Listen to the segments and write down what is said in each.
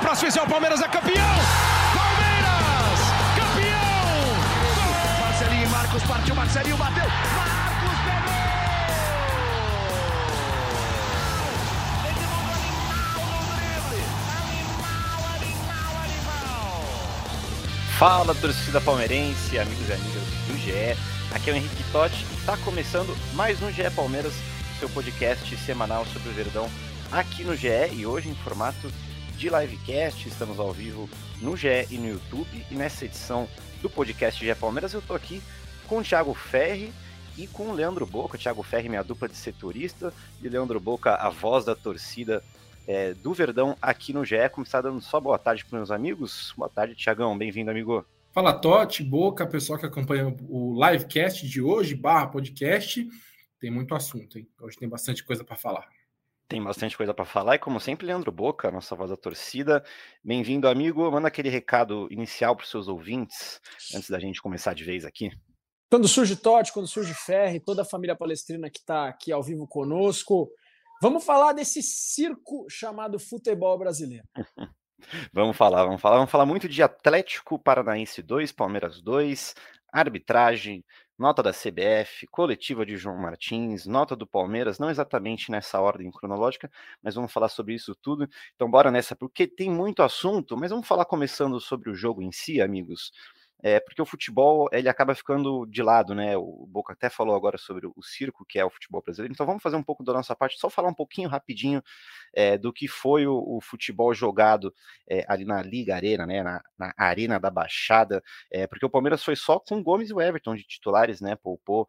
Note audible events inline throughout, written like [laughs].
próximo esse é o Palmeiras é campeão! Palmeiras! Campeão! Marcelinho e Marcos partiu, Marcelinho bateu! Marcos pegou! Fala torcida palmeirense, amigos e amigas do GE. Aqui é o Henrique Totti e está começando mais um GE Palmeiras, seu podcast semanal sobre o Verdão aqui no GE e hoje em formato de livecast. Estamos ao vivo no GE e no YouTube. E nessa edição do podcast GE Palmeiras eu estou aqui com o Thiago Ferri e com o Leandro Boca. Thiago Ferri, minha dupla de setorista, e Leandro Boca, a voz da torcida é, do Verdão aqui no GE. Como está dando só boa tarde para meus amigos? Boa tarde, Tiagão. Bem-vindo, amigo. Fala, Totti, Boca, pessoal que acompanha o livecast de hoje, barra podcast. Tem muito assunto, hein? Hoje tem bastante coisa para falar. Tem bastante coisa para falar e, como sempre, Leandro Boca, nossa voz da torcida. Bem-vindo, amigo. Manda aquele recado inicial para os seus ouvintes, antes da gente começar de vez aqui. Quando surge Totti, quando surge Ferri, toda a família palestrina que está aqui ao vivo conosco, Vamos falar desse circo chamado futebol brasileiro. [laughs] vamos falar, vamos falar. Vamos falar muito de Atlético Paranaense 2, Palmeiras 2, arbitragem, nota da CBF, coletiva de João Martins, nota do Palmeiras, não exatamente nessa ordem cronológica, mas vamos falar sobre isso tudo. Então, bora nessa, porque tem muito assunto, mas vamos falar começando sobre o jogo em si, amigos é, porque o futebol ele acaba ficando de lado, né? O Boca até falou agora sobre o circo que é o futebol brasileiro. Então vamos fazer um pouco da nossa parte, só falar um pouquinho rapidinho é, do que foi o, o futebol jogado é, ali na Liga Arena, né? Na, na Arena da Baixada, porque o Palmeiras foi só com Gomes e o Everton de titulares, né? Poupou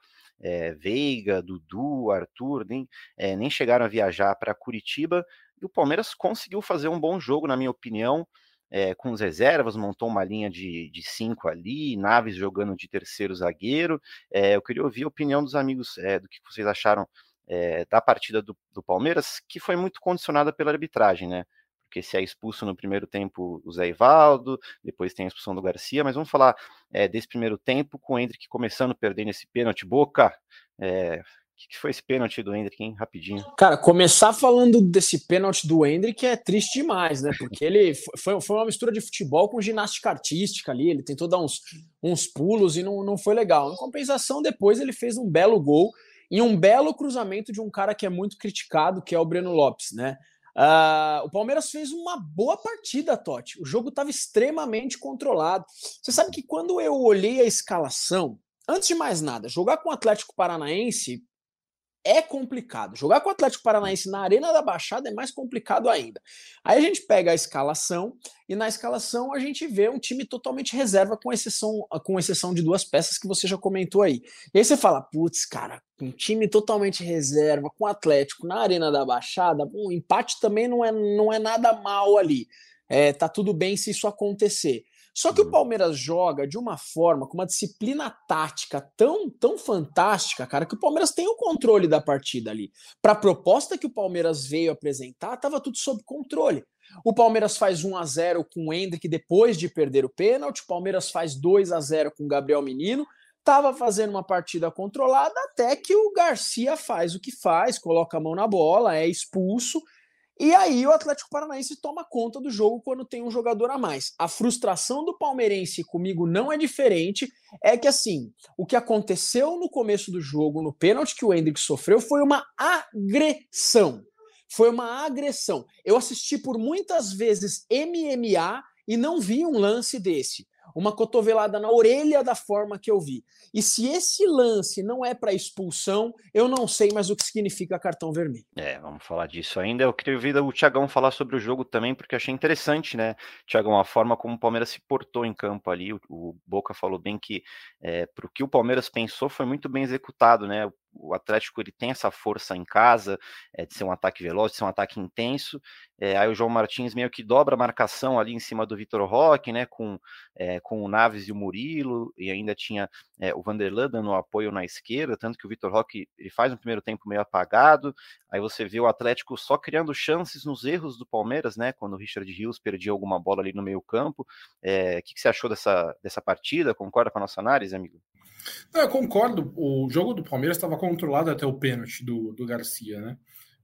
Veiga, Dudu, Arthur, nem, nem chegaram a viajar para Curitiba. E o Palmeiras conseguiu fazer um bom jogo, na minha opinião é, com as reservas, montou uma linha de, de cinco ali, Naves jogando de terceiro zagueiro. É, eu queria ouvir a opinião dos amigos é, do que vocês acharam da partida do, do, Palmeiras, que foi muito condicionada pela arbitragem, né? Porque se é expulso no primeiro tempo o Zé Ivaldo, depois tem a expulsão do Garcia, mas vamos falar desse primeiro tempo com o Hendrick começando perdendo esse pênalti. Boca, que, foi esse pênalti do Hendrick, hein? Rapidinho. Cara, começar falando desse pênalti do Hendrick é triste demais, né? Porque ele foi, foi uma mistura de futebol com ginástica artística ali. Ele tentou dar uns, uns pulos e não, não foi legal. Em compensação, depois ele fez um belo gol e um belo cruzamento de um cara que é muito criticado, que é o Breno Lopes, né? Uh, o Palmeiras fez uma boa partida, Totti. O jogo estava extremamente controlado. Você sabe que quando eu olhei a escalação, antes de mais nada, jogar com o Atlético Paranaense é complicado. Jogar com o Atlético Paranaense na Arena da Baixada é mais complicado ainda. Aí a gente pega a escalação e na escalação a gente vê um time totalmente reserva, com exceção, com exceção de duas peças que você já comentou aí. E aí você fala, putz, cara, um time totalmente reserva, com o Atlético na Arena da Baixada, um empate também não é, não é nada mal ali. É, tá tudo bem se isso acontecer. Só que o uhum. Palmeiras joga de uma forma, com uma disciplina tática tão, tão fantástica, cara, que o Palmeiras tem o controle da partida ali. Para a proposta que o Palmeiras veio apresentar, estava tudo sob controle. O Palmeiras faz 1 a 0 com o Hendrick depois de perder o pênalti, o Palmeiras faz 2 a 0 com o Gabriel Menino, estava fazendo uma partida controlada até que o Garcia faz o que faz, coloca a mão na bola, é expulso e aí o Atlético Paranaense toma conta do jogo quando tem um jogador a mais. A frustração do palmeirense comigo não é diferente, é que assim, o que aconteceu no começo do jogo, no pênalti que o Hendrick sofreu, foi uma agressão. Foi uma agressão. Eu assisti por muitas vezes MMA e não vi um lance desse uma cotovelada na orelha da forma que eu vi. E se esse lance não é para expulsão, eu não sei mais o que significa cartão vermelho. É, vamos falar disso ainda. Eu queria ouvir o Thiagão falar sobre o jogo também, porque achei interessante, né, Thiagão, a forma como o Palmeiras se portou em campo ali. O, o Boca falou bem que é, para o que o Palmeiras pensou foi muito bem executado, né? o Atlético ele tem essa força em casa é, de ser um ataque veloz, de ser um ataque intenso. É, aí o João Martins meio que dobra a marcação ali em cima do Vitor Roque, né? Com, é, com o Naves e o Murilo, e ainda tinha o Vanderlan dando apoio na esquerda, tanto que o Vitor Roque ele faz um primeiro tempo meio apagado. Aí você vê o Atlético só criando chances nos erros do Palmeiras, né? Quando o Richard Rios perdia alguma bola ali no meio-campo. O que, que você achou dessa, dessa partida? Concorda com a nossa análise, amigo? Não, eu concordo. O jogo do Palmeiras estava controlado até o pênalti do, do Garcia, né?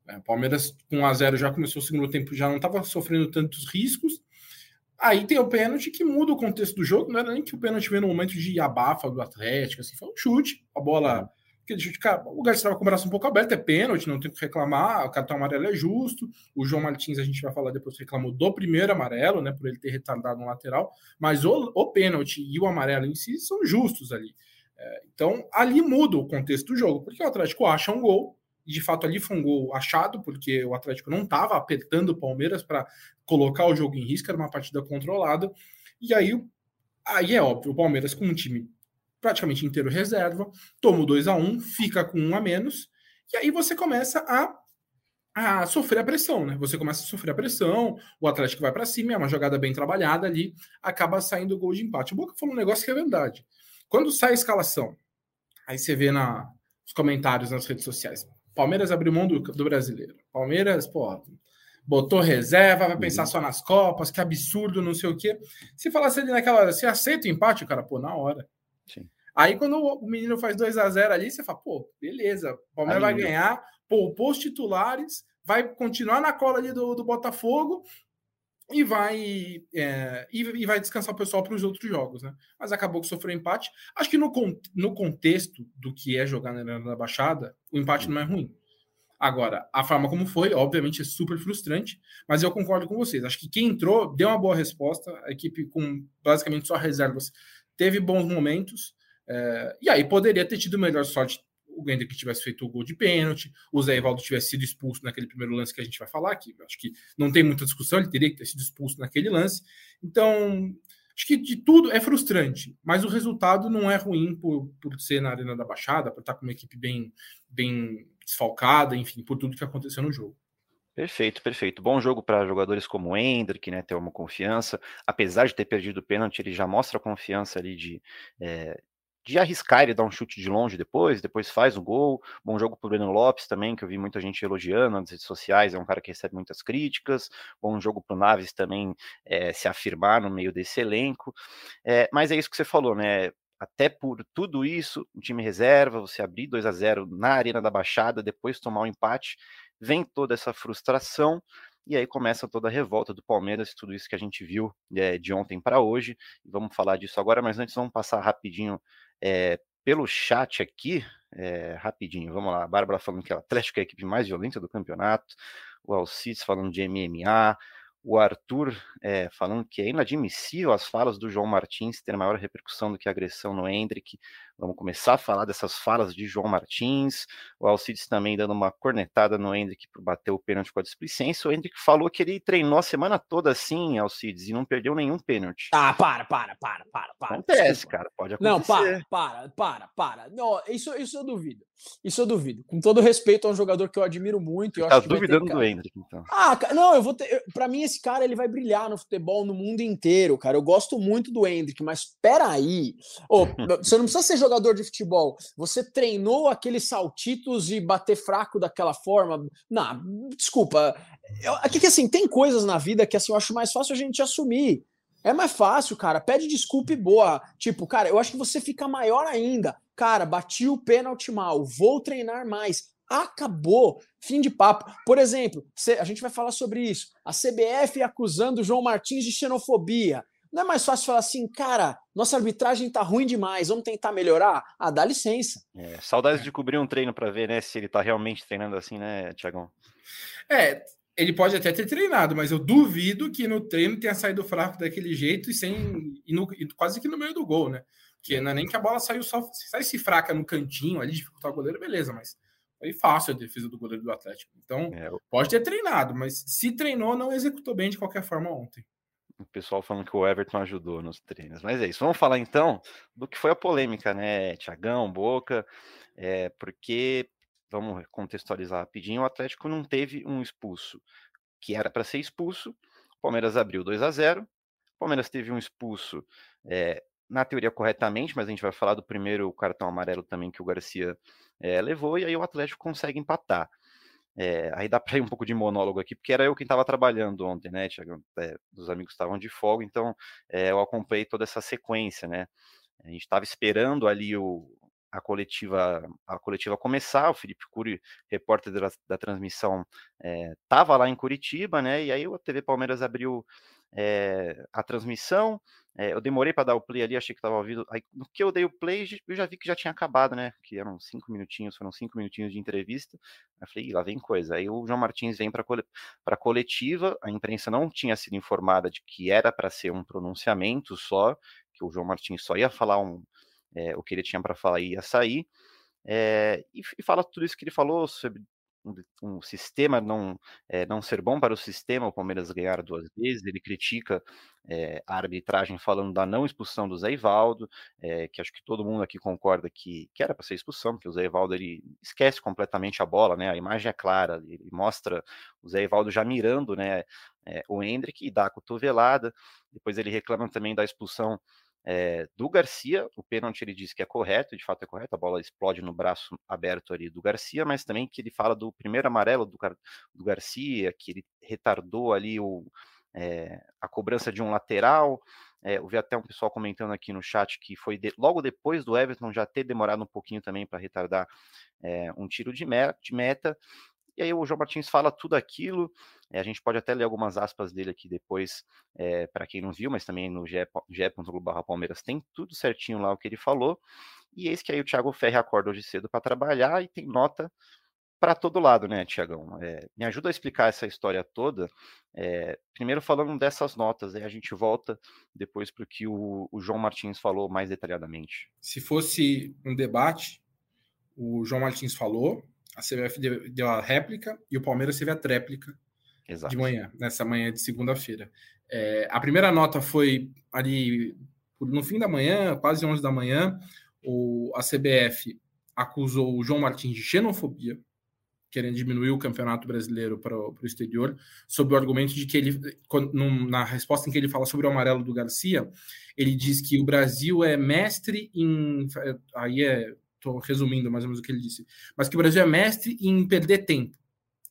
É, Palmeiras com 1 a 0 já começou o segundo tempo, já não estava sofrendo tantos riscos. Aí tem o pênalti que muda o contexto do jogo. Não era nem que o pênalti veio no momento de abafa do Atlético, assim, foi um chute, a bola. Chute, cara, o Garcia estava com o braço um pouco aberto, é pênalti, não tem o que reclamar. O cartão amarelo é justo. O João Martins, a gente vai falar depois, reclamou do primeiro amarelo, né, por ele ter retardado no lateral. Mas o, o pênalti e o amarelo em si são justos ali. Então, ali muda o contexto do jogo, porque o Atlético acha um gol, e de fato ali foi um gol achado, porque o Atlético não estava apertando o Palmeiras para colocar o jogo em risco, era uma partida controlada. E aí, aí é óbvio, o Palmeiras com um time praticamente inteiro reserva, toma o 2 a 1 fica com um a menos, e aí você começa a a sofrer a pressão, né? Você começa a sofrer a pressão, o Atlético vai para cima, é uma jogada bem trabalhada ali, acaba saindo o gol de empate. O Boca falou um negócio que é verdade. Quando sai a escalação, aí você vê na, nos comentários nas redes sociais, Palmeiras abriu mão do, do brasileiro. Palmeiras, pô, botou reserva, vai pensar uhum. só nas Copas, que absurdo, não sei o quê. Se falasse ali naquela hora, você aceita o empate, cara, pô, na hora. Sim. Aí quando o menino faz 2 a 0 ali, você fala, pô, beleza, o Palmeiras vai ganhar, poupou os titulares, vai continuar na cola ali do, do Botafogo e vai é, e, e, vai descansar o pessoal para os outros jogos, né? Mas acabou que sofreu empate. Acho que no, no contexto do que é jogar na Arena da Baixada, o empate não é ruim. Agora, a forma como foi, obviamente, é super frustrante, mas eu concordo com vocês. Acho que quem entrou deu uma boa resposta. A equipe com basicamente só reservas teve bons momentos. É, e aí poderia ter tido melhor sorte o Hendrick tivesse feito o gol de pênalti, o Zé Evaldo tivesse sido expulso naquele primeiro lance que a gente vai falar aqui. Acho que não tem muita discussão, ele teria que ter sido expulso naquele lance. Então, acho que de tudo é frustrante, mas o resultado não é ruim por, por ser na Arena da Baixada, por estar com uma equipe bem, bem desfalcada, enfim, por tudo que aconteceu no jogo. Perfeito, perfeito. Bom jogo para jogadores como o Hendrick, né? Ter uma confiança. Apesar de ter perdido o pênalti, ele já mostra a confiança ali de, é, de arriscar ele dar um chute de longe depois, depois faz o gol. Bom jogo pro Breno Lopes também, que eu vi muita gente elogiando nas redes sociais, é um cara que recebe muitas críticas. Bom jogo pro Naves também é, se afirmar no meio desse elenco. É, mas é isso que você falou, né? Até por tudo isso, um time reserva, você abrir 2 a 0 na Arena da Baixada, depois tomar um empate, vem toda essa frustração. E aí começa toda a revolta do Palmeiras, tudo isso que a gente viu é, de ontem para hoje. Vamos falar disso agora, mas antes vamos passar rapidinho é, pelo chat aqui, é, rapidinho, vamos lá. A Bárbara falando que o Atlético é a equipe mais violenta do campeonato. O Alcides falando de MMA o Arthur é, falando que é inadmissível as falas do João Martins ter maior repercussão do que a agressão no Hendrick. Vamos começar a falar dessas falas de João Martins. O Alcides também dando uma cornetada no Hendrick por bater o pênalti com a displicência. O Hendrick falou que ele treinou a semana toda assim, Alcides, e não perdeu nenhum pênalti. Ah, para, para, para, para, para. Acontece, Desculpa. cara, pode acontecer. Não, para, para, para, para. Não, isso, isso eu duvido. Isso eu duvido. Com todo respeito a um jogador que eu admiro muito. Eu tá duvidando ter... do Hendrick, então. Ah, não, eu vou ter. Para mim, esse cara ele vai brilhar no futebol no mundo inteiro, cara. Eu gosto muito do Hendrick, mas peraí. Oh, [laughs] você não precisa ser jogador de futebol. Você treinou aqueles saltitos e bater fraco daquela forma. Não, desculpa. Aqui que assim, tem coisas na vida que assim, eu acho mais fácil a gente assumir. É mais fácil, cara. Pede desculpa e boa. Tipo, cara, eu acho que você fica maior ainda. Cara, bati o pênalti mal, vou treinar mais. Acabou. Fim de papo. Por exemplo, a gente vai falar sobre isso. A CBF acusando o João Martins de xenofobia. Não é mais fácil falar assim, cara, nossa arbitragem tá ruim demais, vamos tentar melhorar? Ah, dá licença. É, saudades de cobrir um treino para ver, né, se ele tá realmente treinando assim, né, Tiagão? É, ele pode até ter treinado, mas eu duvido que no treino tenha saído fraco daquele jeito e sem e no, e quase que no meio do gol, né? Porque não é nem que a bola saiu só. Se saísse fraca no cantinho ali, dificultar o goleiro, beleza, mas foi fácil a defesa do goleiro do Atlético. Então, é, pode ter treinado, mas se treinou, não executou bem de qualquer forma ontem. O pessoal falando que o Everton ajudou nos treinos. Mas é isso. Vamos falar então do que foi a polêmica, né? Tiagão, Boca, é, porque, vamos contextualizar rapidinho, o Atlético não teve um expulso que era para ser expulso. O Palmeiras abriu 2 a 0 o Palmeiras teve um expulso é, na teoria corretamente, mas a gente vai falar do primeiro cartão amarelo também que o Garcia é, levou, e aí o Atlético consegue empatar. É, aí dá para ir um pouco de monólogo aqui, porque era eu quem estava trabalhando ontem, né? É, os amigos estavam de folga, então eu acompanhei toda essa sequência, né? A gente estava esperando ali o, a coletiva a coletiva começar, o Felipe Cury, repórter da, da transmissão, estava lá em Curitiba, né? E aí a TV Palmeiras abriu é, a transmissão. É, eu demorei para dar o play ali, achei que estava ouvindo. Aí, no que eu dei o play, eu já vi que já tinha acabado, né? Que eram cinco minutinhos, foram cinco minutinhos de entrevista. Aí falei, lá vem coisa. Aí o João Martins vem para a coletiva, a imprensa não tinha sido informada de que era para ser um pronunciamento só, que o João Martins só ia falar um, é, o que ele tinha para falar e ia sair. É, e, e, fala tudo isso que ele falou sobre um, um sistema não, é, não ser bom para o sistema, o Palmeiras ganhar duas vezes, ele critica é, a arbitragem falando da não expulsão do Zé Ivaldo, é, que acho que todo mundo aqui concorda que, que era para ser expulsão, porque o Zé Ivaldo ele esquece completamente a bola, né, a imagem é clara, ele mostra o Zé Ivaldo já mirando né, o Hendrick e dá a cotovelada, depois ele reclama também da expulsão é, do Garcia, o pênalti ele diz que é correto, de fato é correto, a bola explode no braço aberto ali do Garcia, mas também que ele fala do primeiro amarelo do, do Garcia, que ele retardou ali o, é, a cobrança de um lateral. É, eu vi até um pessoal comentando aqui no chat que foi de, logo depois do Everton já ter demorado um pouquinho também para retardar um tiro de, de meta. E aí o João Martins fala tudo aquilo. É, a gente pode até ler algumas aspas dele aqui depois, é, eh, para quem não viu, mas também no ge.globo Palmeiras tem tudo certinho lá o que ele falou. E eis que aí o Thiago Ferri acorda hoje cedo para trabalhar e tem nota para todo lado, né, Tiagão? É, me ajuda a explicar essa história toda. É, primeiro falando dessas notas, aí a gente volta depois para o que o, João Martins falou mais detalhadamente. Se fosse um debate, o João Martins falou, a CBF deu a réplica e o Palmeiras teve a tréplica Exato. de manhã, nessa manhã de segunda-feira. É, a primeira nota foi ali no fim da manhã, quase 11 da manhã, o, a CBF acusou o João Martins de xenofobia, querendo diminuir o campeonato brasileiro para o exterior, sob o argumento de que ele, na resposta em que ele fala sobre o amarelo do Garcia, ele diz que o Brasil é mestre em. Aí é estou resumindo mais ou menos o que ele disse, mas que o Brasil é mestre em perder tempo.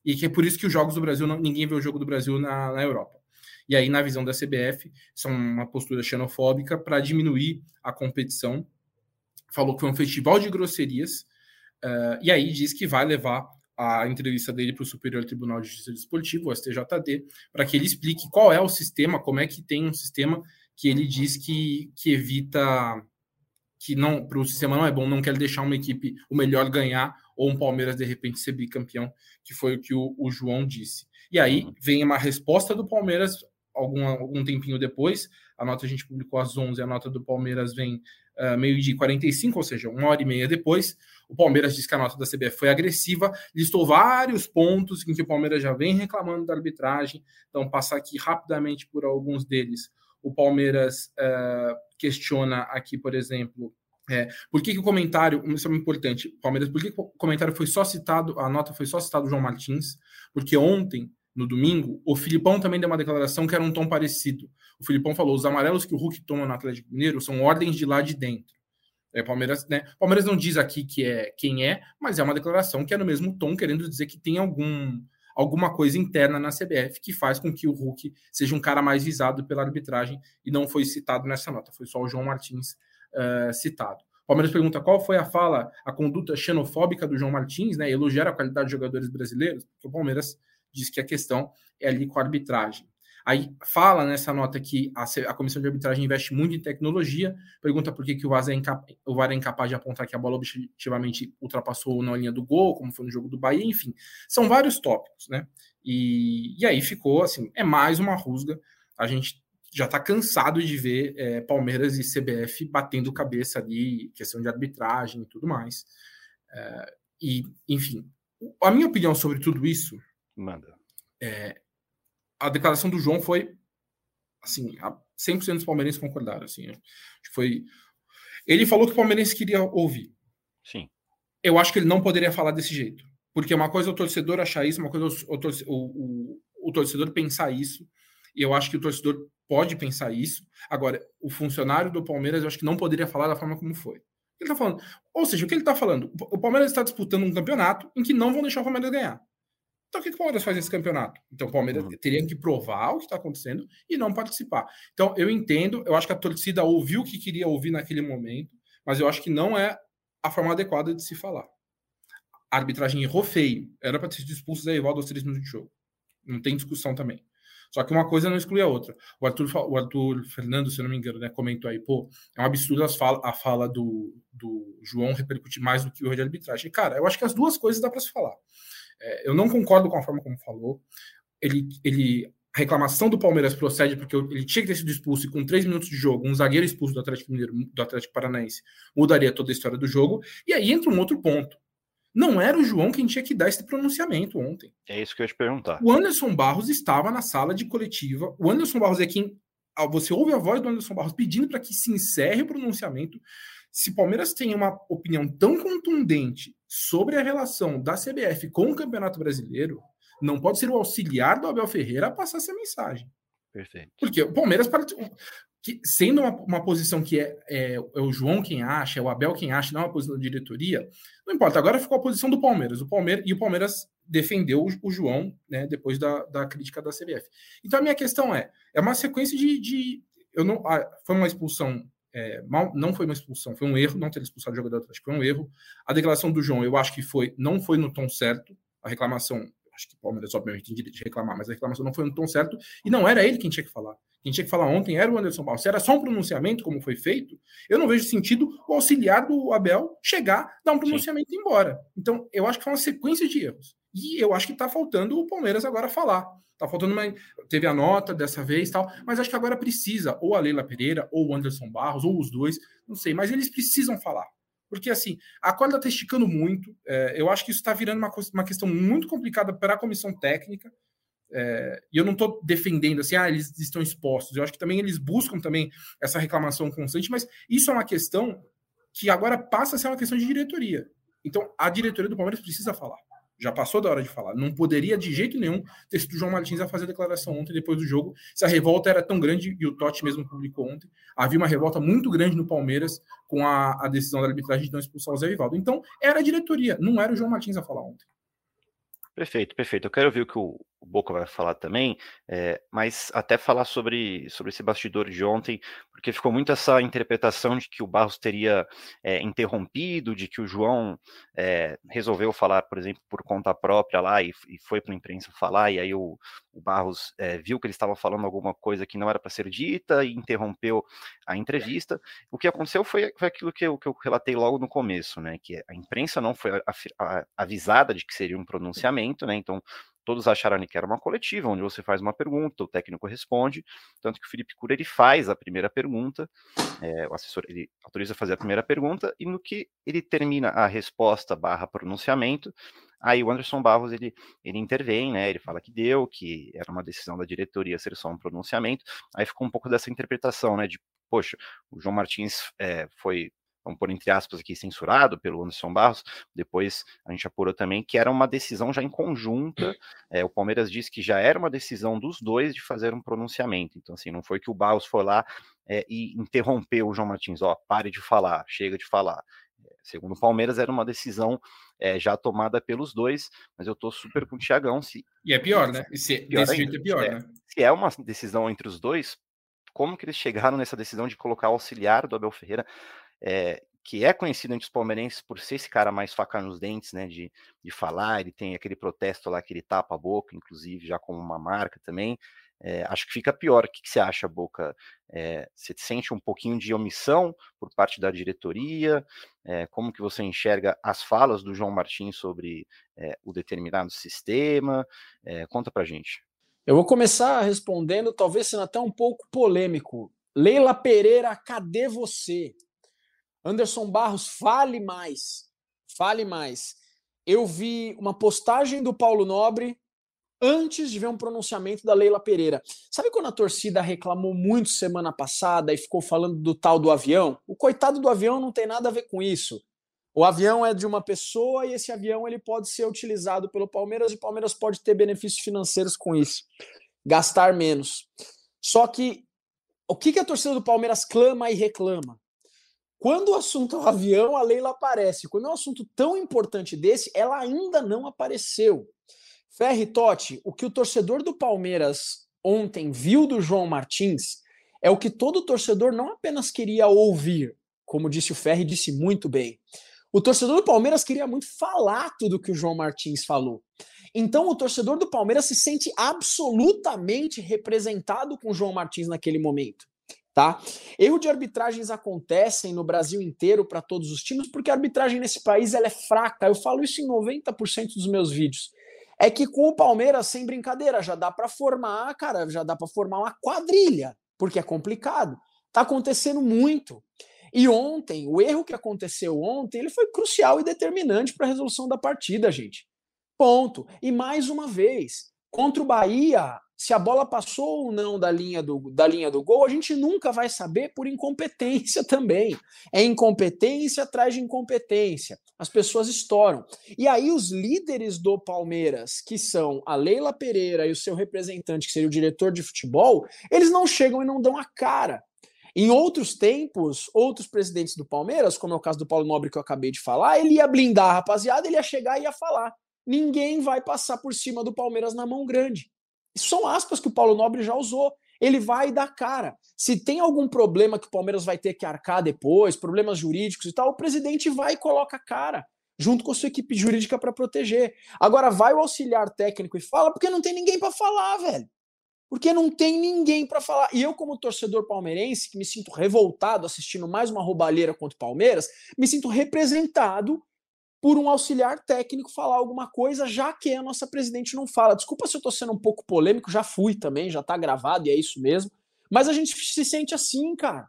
E que é por isso que os jogos do Brasil, não, ninguém vê o jogo do Brasil na, na Europa. E aí, na visão da CBF, são uma postura xenofóbica para diminuir a competição. Falou que foi um festival de grosserias, uh, e aí diz que vai levar a entrevista dele para o Superior Tribunal de Justiça Desportivo, o STJD, para que ele explique qual é o sistema, como é que tem um sistema que ele diz que, que evita que não para o sistema não é bom, não quer deixar uma equipe o melhor ganhar ou um Palmeiras de repente ser bicampeão, que foi o que o, o João disse. E aí uhum. vem uma resposta do Palmeiras algum, algum tempinho depois. A nota a gente publicou às 11, a nota do Palmeiras vem uh, meio-dia 45, ou seja, uma hora e meia depois. O Palmeiras diz que a nota da CBF foi agressiva, listou vários pontos em que o Palmeiras já vem reclamando da arbitragem. Então, passar aqui rapidamente por alguns deles. O Palmeiras uh, questiona aqui, por exemplo, é, por que, que, o comentário, isso é importante, Palmeiras, por que, que, o comentário foi só citado, a nota foi só citado João Martins? Porque ontem, no domingo, o Filipão também deu uma declaração que era um tom parecido. O Filipão falou: os amarelos que o Hulk toma no Atlético Mineiro são ordens de lá de dentro. É, Palmeiras, né? Palmeiras não diz aqui que é quem é, mas é uma declaração que é no mesmo tom, querendo dizer que tem algum alguma coisa interna na CBF que faz com que o Hulk seja um cara mais visado pela arbitragem e não foi citado nessa nota, foi só o João Martins uh, citado. Palmeiras pergunta qual foi a fala, a conduta xenofóbica do João Martins, né? Elogiar a qualidade de jogadores brasileiros, porque o Palmeiras diz que a questão é ali com a arbitragem. Aí fala nessa nota que a, a, comissão de arbitragem investe muito em tecnologia, pergunta por que, que o, VAR é incapaz, o VAR é incapaz de apontar que a bola objetivamente ultrapassou na linha do gol, como foi no jogo do Bahia, enfim. São vários tópicos, né? E, e aí ficou assim, é mais uma rusga. A gente já está cansado de ver é, Palmeiras e CBF batendo cabeça ali, questão de arbitragem e tudo mais. É, e, enfim, a minha opinião sobre tudo isso. Manda. É, a declaração do João foi assim, 100% dos palmeirenses concordaram, assim, foi ele falou que o palmeirense queria ouvir. Sim. Eu acho que ele não poderia falar desse jeito, porque uma coisa é o torcedor achar isso, uma coisa é o, torcedor, o, o, o torcedor pensar isso, e eu acho que o torcedor pode pensar isso. Agora, o funcionário do Palmeiras, eu acho que não poderia falar da forma como foi. Ele tá falando, ou seja, o que ele está falando? O Palmeiras está disputando um campeonato em que não vão deixar o Palmeiras ganhar. Então, o que, o Palmeiras faz nesse campeonato? Então, o Palmeiras uhum. teria que provar o que está acontecendo e não participar. Então, eu entendo, eu acho que a torcida ouviu o que queria ouvir naquele momento, mas eu acho que não é a forma adequada de se falar. A arbitragem errou feio. Era para ter sido expulso da Evaldo aos três minutos de jogo. Não tem discussão também. Só que uma coisa não exclui a outra. O Arthur, o Arthur Fernando, se eu não me engano, né, comentou aí, pô, é um absurdo a fala, a fala do, do João repercutir mais do que o erro de arbitragem. Cara, eu acho que as duas coisas dá para se falar. É, eu não concordo com a forma como falou. Ele, ele, a reclamação do Palmeiras procede porque ele tinha que ter sido expulso e com três minutos de jogo, um zagueiro expulso do Atlético Mineiro, do Atlético Paranaense, mudaria toda a história do jogo. E aí entra um outro ponto. Não era o João quem tinha que dar esse pronunciamento ontem. É isso que eu ia te perguntar. O Anderson Barros estava na sala de coletiva. O Anderson Barros é quem. Você ouve a voz do Anderson Barros pedindo para que se encerre o pronunciamento. Se o Palmeiras tem uma opinião tão contundente sobre a relação da CBF com o Campeonato Brasileiro, não pode ser o auxiliar do Abel Ferreira a passar essa mensagem. Perfeito. Porque o Palmeiras, que, sendo uma, uma posição que é, é, é, o João quem acha, é o Abel quem acha, não é uma posição da diretoria, não importa. Agora ficou a posição do Palmeiras. O Palmeiras e o Palmeiras defendeu o, o João né, depois da, da crítica da CBF. Então a minha questão é: é uma sequência de. de eu não, ah, foi uma expulsão. É, mal, não foi uma expulsão, foi um erro não ter expulsado o jogador Atlético, foi um erro. A declaração do João, eu acho que foi, não foi no tom certo. A reclamação, acho que o Palmeiras obviamente tem direito de reclamar, mas a reclamação não foi no tom certo e não era ele quem tinha que falar. Quem tinha que falar ontem era o Anderson Barros. Se era só um pronunciamento, como foi feito, eu não vejo sentido o auxiliar do Abel chegar, dar um pronunciamento e ir embora. Então, eu acho que foi uma sequência de erros. E eu acho que está faltando o Palmeiras agora falar. Tá faltando uma. Teve a nota dessa vez tal, mas acho que agora precisa, ou a Leila Pereira, ou o Anderson Barros, ou os dois, não sei, mas eles precisam falar. Porque assim, a corda está esticando muito. É, eu acho que isso está virando uma, uma questão muito complicada para a comissão técnica. É, e eu não estou defendendo assim, ah, eles estão expostos. Eu acho que também eles buscam também essa reclamação constante, mas isso é uma questão que agora passa a ser uma questão de diretoria. Então, a diretoria do Palmeiras precisa falar. Já passou da hora de falar. Não poderia de jeito nenhum ter sido o João Martins a fazer a declaração ontem, depois do jogo. Se a revolta era tão grande, e o Totti mesmo publicou ontem, havia uma revolta muito grande no Palmeiras com a, a decisão da arbitragem de não expulsar o Zé Rivaldo. Então, era a diretoria, não era o João Martins a falar ontem. Perfeito, perfeito. Eu quero ouvir o que o Boca vai falar também, é, mas até falar sobre, sobre esse bastidor de ontem, porque ficou muito essa interpretação de que o Barros teria é, interrompido, de que o João é, resolveu falar, por exemplo, por conta própria lá e, e foi para a imprensa falar, e aí o, o Barros viu que ele estava falando alguma coisa que não era para ser dita e interrompeu a entrevista. O que aconteceu foi, foi aquilo que eu, que eu relatei logo no começo, né? Que a imprensa não foi avisada de que seria um pronunciamento, né? Então todos acharam que era uma coletiva, onde você faz uma pergunta, o técnico responde, tanto que o Felipe Cura ele faz a primeira pergunta, é, o assessor ele autoriza a fazer a primeira pergunta, e no que ele termina a resposta barra pronunciamento, aí o Anderson Barros ele, ele intervém, né, ele fala que deu, que era uma decisão da diretoria ser só um pronunciamento, aí ficou um pouco dessa interpretação, né, de, poxa, o João Martins é, foi vamos pôr entre aspas aqui, censurado pelo Anderson Barros, depois a gente apurou também que era uma decisão já em conjunta, é, o Palmeiras disse que já era uma decisão dos dois de fazer um pronunciamento, então assim, não foi que o Barros foi lá é, e interrompeu o João Martins, ó, pare de falar, chega de falar, segundo o Palmeiras, era uma decisão é, já tomada pelos dois, mas eu tô super com o Tiagão. Se, e é pior, né? Se, pior desse jeito é pior, é, né? Se é uma decisão entre os dois, como que eles chegaram nessa decisão de colocar o auxiliar do Abel Ferreira é, que é conhecido entre os palmeirenses por ser esse cara mais faca nos dentes, né, de, de falar, ele tem aquele protesto lá que ele tapa a boca, inclusive, já como uma marca também, é, acho que fica pior. O que, que você acha, Boca? É, você sente um pouquinho de omissão por parte da diretoria? É, como que você enxerga as falas do João Martins sobre o determinado sistema? conta pra gente. Eu vou começar respondendo, talvez sendo até um pouco polêmico. Leila Pereira, cadê você? Anderson Barros, fale mais. Fale mais. Eu vi uma postagem do Paulo Nobre antes de ver um pronunciamento da Leila Pereira. Sabe quando a torcida reclamou muito semana passada e ficou falando do tal do avião? O coitado do avião não tem nada a ver com isso. O avião é de uma pessoa e esse avião ele pode ser utilizado pelo Palmeiras e o Palmeiras pode ter benefícios financeiros com isso, gastar menos. Só que o que, que a torcida do Palmeiras clama e reclama? Quando o assunto é o avião, a Leila aparece. Quando é um assunto tão importante desse, ela ainda não apareceu. Ferri Totti, o que o torcedor do Palmeiras ontem viu do João Martins é o que todo torcedor não apenas queria ouvir, como disse o Ferri, disse muito bem. O torcedor do Palmeiras queria muito falar tudo que o João Martins falou. Então o torcedor do Palmeiras se sente absolutamente representado com o João Martins naquele momento. Tá? Erro de arbitragens acontecem no Brasil inteiro para todos os times, porque a arbitragem nesse país ela é fraca. Eu falo isso em 90% dos meus vídeos. É que com o Palmeiras, sem brincadeira, já dá para formar, cara, já dá para formar uma quadrilha, porque é complicado. Tá acontecendo muito. E ontem, o erro que aconteceu ontem, ele foi crucial e determinante para a resolução da partida, gente. Ponto. E mais uma vez, contra o Bahia, se a bola passou ou não da linha do, da linha do gol, a gente nunca vai saber por incompetência [laughs] também. É incompetência atrás de incompetência. As pessoas estouram. E aí, os líderes do Palmeiras, que são a Leila Pereira e o seu representante, que seria o diretor de futebol, eles não chegam e não dão a cara. Em outros tempos, outros presidentes do Palmeiras, como é o caso do Paulo Nobre que eu acabei de falar, ele ia blindar a rapaziada, ele ia chegar e ia falar. Ninguém vai passar por cima do Palmeiras na mão grande. Isso são aspas que o Paulo Nobre já usou. Ele vai dar cara. Se tem algum problema que o Palmeiras vai ter que arcar depois, problemas jurídicos e tal, o presidente vai e coloca a cara, junto com a sua equipe jurídica para proteger. Agora vai o auxiliar técnico e fala, porque não tem ninguém para falar, velho. Porque não tem ninguém para falar. E eu, como torcedor palmeirense, que me sinto revoltado assistindo mais uma roubalheira contra o Palmeiras, me sinto representado por um auxiliar técnico falar alguma coisa, já que a nossa presidente não fala. Desculpa se eu estou sendo um pouco polêmico, já fui também, já está gravado e é isso mesmo. Mas a gente se sente assim, cara.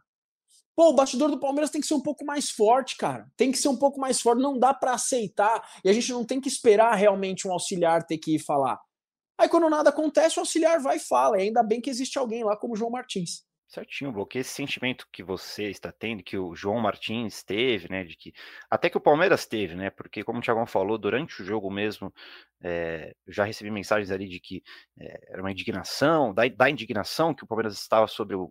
Pô, o bastidor do Palmeiras tem que ser um pouco mais forte, cara. Tem que ser um pouco mais forte. Não dá para aceitar. E a gente não tem que esperar realmente um auxiliar ter que ir falar. Aí quando nada acontece, o auxiliar vai e fala. E ainda bem que existe alguém lá como João Martins. Certinho, porque esse sentimento que você está tendo, que o João Martins teve, né, de que até que o Palmeiras teve, né, porque como o Thiagão falou, durante o jogo mesmo, é, eu já recebi mensagens ali de que é, era uma indignação, da, da, indignação que o Palmeiras estava sobre, o,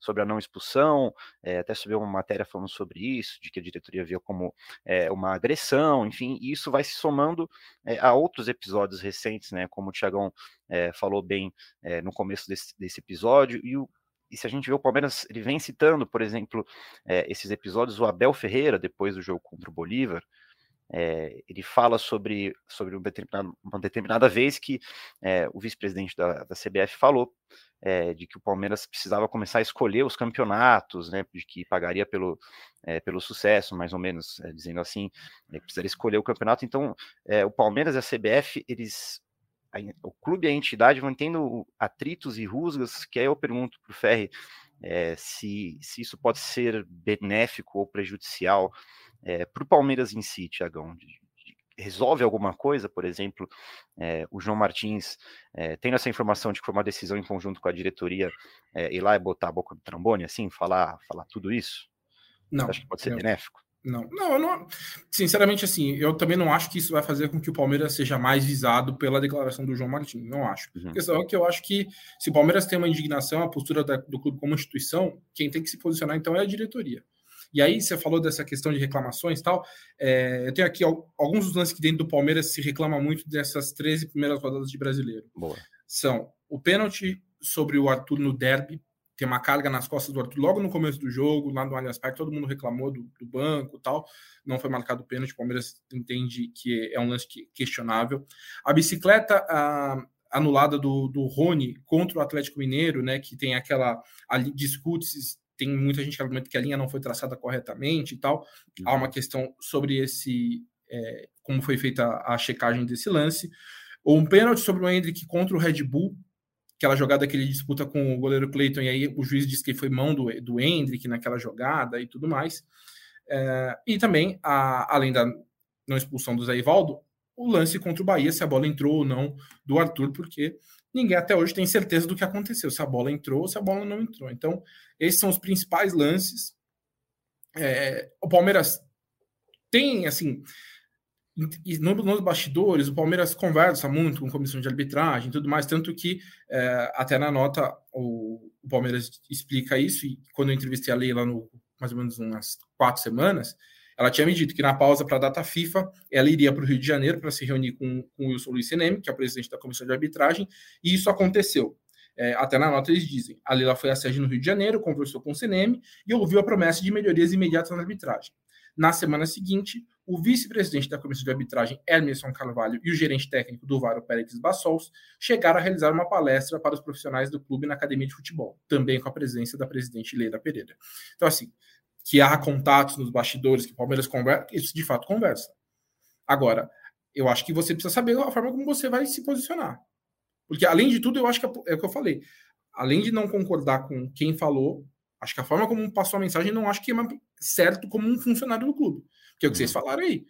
sobre a não expulsão, é, até subiu uma matéria falando sobre isso, de que a diretoria via como uma agressão, enfim, e isso vai se somando a outros episódios recentes, né, como o Thiagão falou bem no começo desse, desse episódio, e o e se a gente vê o Palmeiras, ele vem citando, por exemplo, é, esses episódios, o Abel Ferreira, depois do jogo contra o Bolívar, é, ele fala sobre, sobre determinada, uma determinada vez que é, o vice-presidente da, da, CBF falou de que o Palmeiras precisava começar a escolher os campeonatos, né, de que pagaria pelo, pelo sucesso, mais ou menos, dizendo assim, precisaria escolher o campeonato. Então, o Palmeiras e a CBF, eles o clube e a entidade vão tendo atritos e rusgas, que aí eu pergunto para o Ferri é, se, se isso pode ser benéfico ou prejudicial é, para o Palmeiras em si, Tiagão. Resolve alguma coisa, por exemplo, é, o João Martins, tendo essa informação de que foi uma decisão em conjunto com a diretoria, ir lá e botar a boca no trambone, assim, falar, falar tudo isso? Não. Acho que pode ser benéfico? Não, não, não, sinceramente, assim, eu também não acho que isso vai fazer com que o Palmeiras seja mais visado pela declaração do João Martins. Não acho. Uhum. A questão é que eu acho que se o Palmeiras tem uma indignação, a postura da, do clube como instituição, quem tem que se posicionar então é a diretoria. E aí você falou dessa questão de reclamações e tal. É, eu tenho aqui alguns dos lances que dentro do Palmeiras se reclama muito dessas 13 primeiras rodadas de brasileiro. Boa. São o pênalti sobre o Arthur no derby, tem uma carga nas costas do Arthur logo no começo do jogo, lá no Allianz Parque, todo mundo reclamou do, do banco tal, não foi marcado o pênalti, o Palmeiras entende que é um lance questionável. A bicicleta anulada do, do Rony contra o Atlético Mineiro, né, que tem aquela, ali discute tem muita gente que argumenta que a linha não foi traçada corretamente e tal, há uma questão sobre esse, é, como foi feita a checagem desse lance, ou um pênalti sobre o Hendrick contra o Red Bull, aquela jogada que ele disputa com o goleiro Cleiton, e aí o juiz diz que foi mão do, do Hendrick naquela jogada e tudo mais. É, e também, a, além da não expulsão do Zé Ivaldo, o lance contra o Bahia, se a bola entrou ou não do Arthur, porque ninguém até hoje tem certeza do que aconteceu, se a bola entrou ou se a bola não entrou. Então, esses são os principais lances. É, o Palmeiras tem, assim, e nos bastidores, o Palmeiras conversa muito com comissão de arbitragem e tudo mais, tanto que é, até na nota o, o, Palmeiras explica isso, e quando eu entrevistei a Leila no mais ou menos umas quatro semanas, ela tinha me dito que na pausa para a data FIFA, ela iria para o Rio de Janeiro para se reunir com, com o Wilson Luiz Seneme, que é o presidente da comissão de arbitragem, e isso aconteceu. É, até na nota eles dizem, a Leila foi à sede no Rio de Janeiro, conversou com o Seneme e ouviu a promessa de melhorias imediatas na arbitragem. Na semana seguinte, o vice-presidente da comissão de arbitragem, Emerson Carvalho, e o gerente técnico do VAR, Pérez Bassols, chegaram a realizar uma palestra para os profissionais do clube na academia de futebol, também com a presença da presidente Leila Pereira. Então, assim, que há contatos nos bastidores, que o Palmeiras conversa, isso de fato conversa. Agora, eu acho que você precisa saber a forma como você vai se posicionar. Porque, além de tudo, eu acho que é, é o que eu falei. Além de não concordar com quem falou, acho que a forma como passou a mensagem não acho que é certo como um funcionário do clube. Que é o que vocês uhum. falaram aí.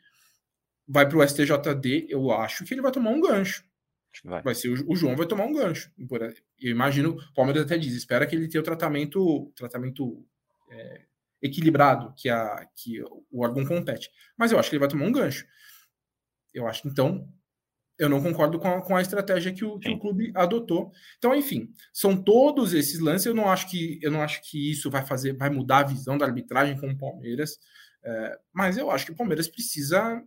Vai para o STJD, eu acho que ele vai tomar um gancho. Vai. vai. ser o, o, João vai tomar um gancho. Eu imagino, o Palmeiras até diz, espera que ele tenha o tratamento, tratamento é, equilibrado que, a, que o órgão compete. Mas eu acho que ele vai tomar um gancho. Eu acho que então eu não concordo com a, com a estratégia que o, que o, clube adotou. Então, enfim, são todos esses lances. Eu não acho que eu não acho que isso vai fazer, vai mudar a visão da arbitragem com o Palmeiras. É, mas eu acho que o Palmeiras precisa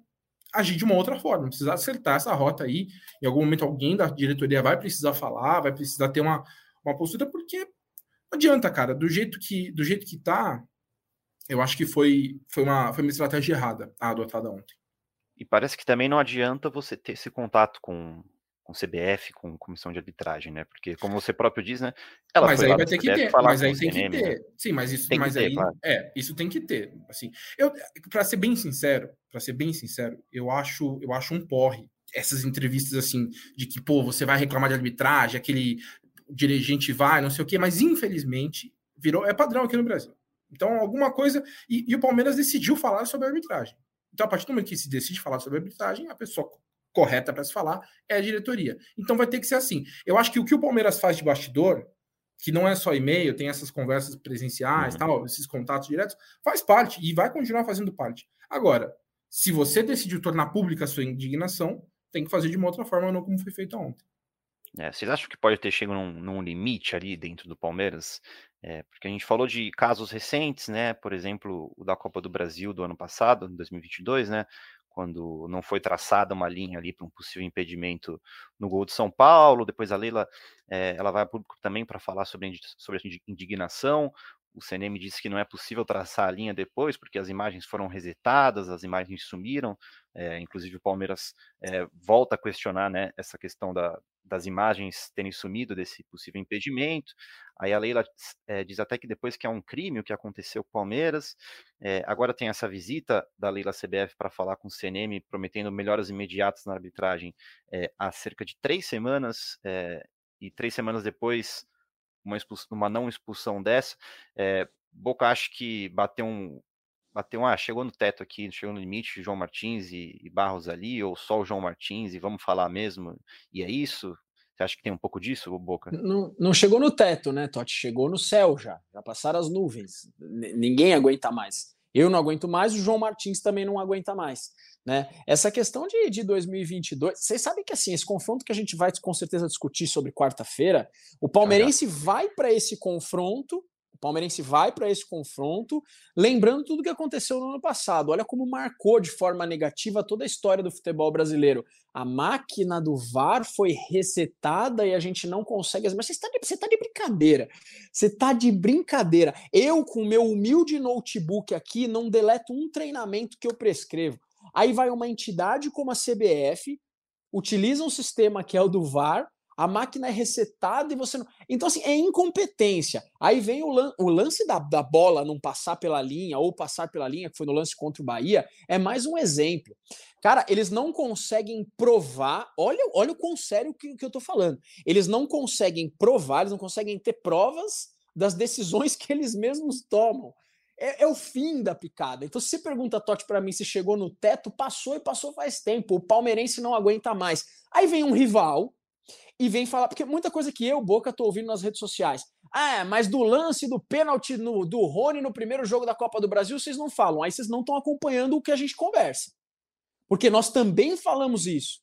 agir de uma outra forma, precisa acertar essa rota aí. Em algum momento, alguém da diretoria vai precisar falar, vai precisar ter uma, uma postura, porque não adianta, cara. Do jeito que do jeito que tá, eu acho que foi, foi, uma, foi uma estratégia errada a adotada ontem. E parece que também não adianta você ter esse contato com, com CBF, com comissão de arbitragem, né? Porque, como você próprio diz, né? Ela mas aí vai ter que ter, mas aí tem que ter. Né? Sim, mas isso, tem mas aí, claro. é, isso tem que ter. Assim, eu, para ser bem sincero, para ser bem sincero, eu acho, eu acho um porre essas entrevistas assim de que pô, você vai reclamar de arbitragem, aquele dirigente vai, não sei o quê, mas infelizmente virou é padrão aqui no Brasil. Então, alguma coisa. E, e o Palmeiras decidiu falar sobre a arbitragem. Então, a partir do momento que se decide falar sobre a arbitragem, a pessoa correta para se falar é a diretoria. Então vai ter que ser assim. Eu acho que o que o Palmeiras faz de bastidor, que não é só e-mail, tem essas conversas presenciais, uhum. tal, esses contatos diretos, faz parte e vai continuar fazendo parte. Agora, se você decidiu tornar pública a sua indignação, tem que fazer de uma outra forma, não como foi feito ontem. É, vocês acham que pode ter chegado num, num limite ali dentro do Palmeiras? É, porque a gente falou de casos recentes, né? Por exemplo, o da Copa do Brasil do ano passado, 2022, né? Quando não foi traçada uma linha ali para um possível impedimento no gol de São Paulo. Depois a Leila, é, ela vai a público também para falar sobre, sobre a indignação. O CNM disse que não é possível traçar a linha depois, porque as imagens foram resetadas, as imagens sumiram. É, inclusive o Palmeiras é, volta a questionar né, essa questão da, das imagens terem sumido desse possível impedimento. Aí a Leila é, diz até que depois que é um crime o que aconteceu com o Palmeiras. É, agora tem essa visita da Leila CBF para falar com o CNM, prometendo melhoras imediatas na arbitragem é, há cerca de três semanas. e três semanas depois, uma, uma não expulsão dessa. Boca acho que bateu um, bateu, ah, chegou no teto aqui, chegou no limite, João Martins e, e, Barros ali, ou só o João Martins, e vamos falar mesmo, e é isso? Você acha que tem um pouco disso, Boca? Não, não chegou no teto, né, Totti? Chegou no céu já, já passaram as nuvens, N ninguém aguenta mais. Eu não aguento mais, o João Martins também não aguenta mais. Né? Essa questão de, de 2022, vocês sabem que assim, esse confronto que a gente vai com certeza discutir sobre quarta-feira, o palmeirense ah, vai para esse confronto o palmeirense vai para esse confronto, lembrando tudo que aconteceu no ano passado. Olha como marcou de forma negativa toda a história do futebol brasileiro. A máquina do VAR foi resetada e a gente não consegue. Mas você está de, tá de brincadeira. Você está de brincadeira. Eu, com meu humilde notebook aqui, não deleto um treinamento que eu prescrevo. Aí vai uma entidade como a CBF, utiliza um sistema que é o do VAR a máquina é resetada e você não. Então, assim, é incompetência. Aí vem o, lan... o lance da, da bola não passar pela linha ou passar pela linha, que foi no lance contra o Bahia, é mais um exemplo. Cara, eles não conseguem provar. Olha, olha o quão sério que, que eu tô falando. Eles não conseguem provar, eles não conseguem ter provas das decisões que eles mesmos tomam. É, é, o fim da picada. Então, se você pergunta, Totti, para mim, se chegou no teto, passou e passou faz tempo. O palmeirense não aguenta mais. Aí vem um rival e vem falar, porque muita coisa que eu, Boca, tô ouvindo nas redes sociais. Ah, mas do lance do pênalti no, do Rony no primeiro jogo da Copa do Brasil, vocês não falam. Aí vocês não estão acompanhando o que a gente conversa. Porque nós também falamos isso.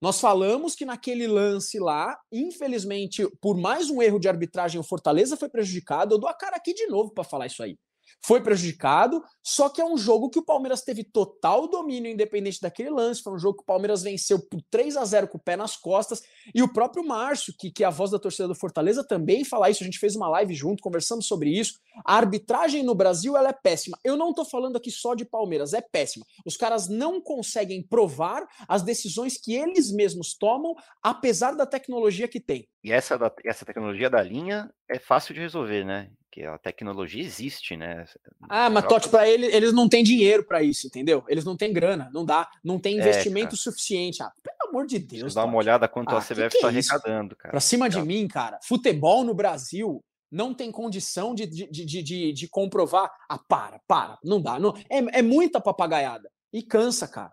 Nós falamos que naquele lance lá, infelizmente, por mais um erro de arbitragem, o Fortaleza foi prejudicado. Eu dou a cara aqui de novo para falar isso aí. Foi prejudicado, só que é um jogo que o Palmeiras teve total domínio independente daquele lance, foi um jogo que o Palmeiras venceu por 3 a 0 com o pé nas costas, e o próprio Márcio, que, que é a voz da torcida do Fortaleza, também fala isso, a gente fez uma live junto, conversamos sobre isso, a arbitragem no Brasil, ela é péssima. Eu não tô falando aqui só de Palmeiras, é péssima. Os caras não conseguem provar as decisões que eles mesmos tomam, apesar da tecnologia que tem. E essa, essa tecnologia da linha é fácil de resolver, né? Que a tecnologia existe, né? Ah, mas Totti, para eles, eles não têm dinheiro para isso, entendeu? Eles não têm grana, não dá, não tem é, investimento é, suficiente. Ah, pelo amor de Deus. Dá uma olhada quanto ah, a CBF está é arrecadando, cara. Pra cima de mim, cara. Futebol no Brasil não tem condição de, de, de, de, de comprovar. Ah, para, para, não dá. Não, é, é muita papagaiada. E cansa, cara.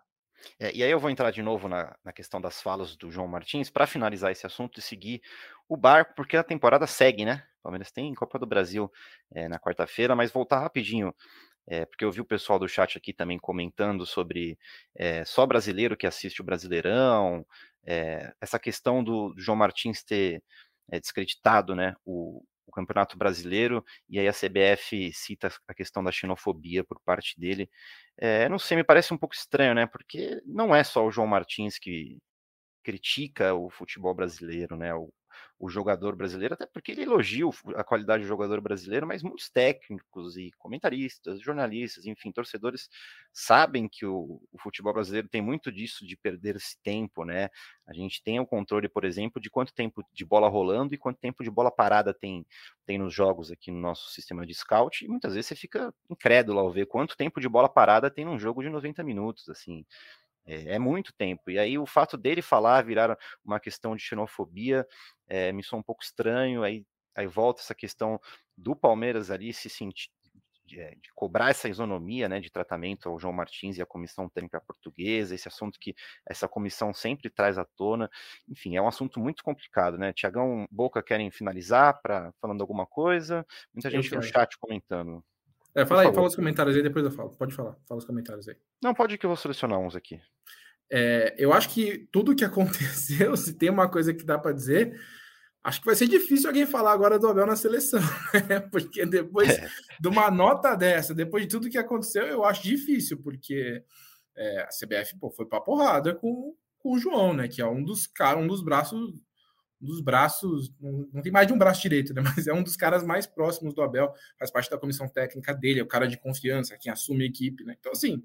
É, e aí eu vou entrar de novo na, na questão das falas do João Martins para finalizar esse assunto e seguir o barco, porque a temporada segue, né? O Palmeiras tem Copa do Brasil é, na quarta-feira, mas voltar rapidinho, é, porque eu vi o pessoal do chat aqui também comentando sobre é, só brasileiro que assiste o Brasileirão, essa questão do, João Martins ter descreditado né, o, o Campeonato Brasileiro, e aí a CBF cita a questão da xenofobia por parte dele. É, não sei, me parece um pouco estranho, né? Porque não é só o João Martins que critica o futebol brasileiro, né? O, o jogador brasileiro, até porque ele elogia a qualidade do jogador brasileiro, mas muitos técnicos e comentaristas, jornalistas, enfim, torcedores sabem que o, o futebol brasileiro tem muito disso de perder esse tempo, né? A gente tem o controle, por exemplo, de quanto tempo de bola rolando e quanto tempo de bola parada tem, tem nos jogos aqui no nosso sistema de scout, e muitas vezes você fica incrédulo ao ver quanto tempo de bola parada tem num jogo de 90 minutos, assim. É, é, muito tempo. E aí o fato dele falar virar uma questão de xenofobia é, me soa um pouco estranho. Aí, aí volta essa questão do Palmeiras ali se sentir. De, eh, de, cobrar essa isonomia né, de tratamento ao João Martins e à comissão técnica portuguesa, esse assunto que essa comissão sempre traz à tona. Enfim, é um assunto muito complicado, né? Tiagão, Boca querem finalizar para falando alguma coisa? Muita gente no chat comentando. É, fala aí, fala os comentários aí, depois eu falo. Pode falar, fala os comentários aí. Não, pode que eu vou selecionar uns aqui. É, eu acho que tudo que [laughs] aconteceu, se tem uma coisa que dá para dizer, acho que vai ser difícil alguém falar agora do Abel na seleção, [laughs] né? Porque depois é. de uma nota dessa, depois de tudo que aconteceu, eu acho difícil, porque é, a CBF pô, foi para porrada com, com o João, né? Que é um dos caras, um dos braços dos braços, não, não, tem mais de um braço direito, né? [laughs] Mas é um dos caras mais próximos do Abel, faz parte da comissão técnica dele, é o cara de confiança, quem assume a equipe, né? Então, assim,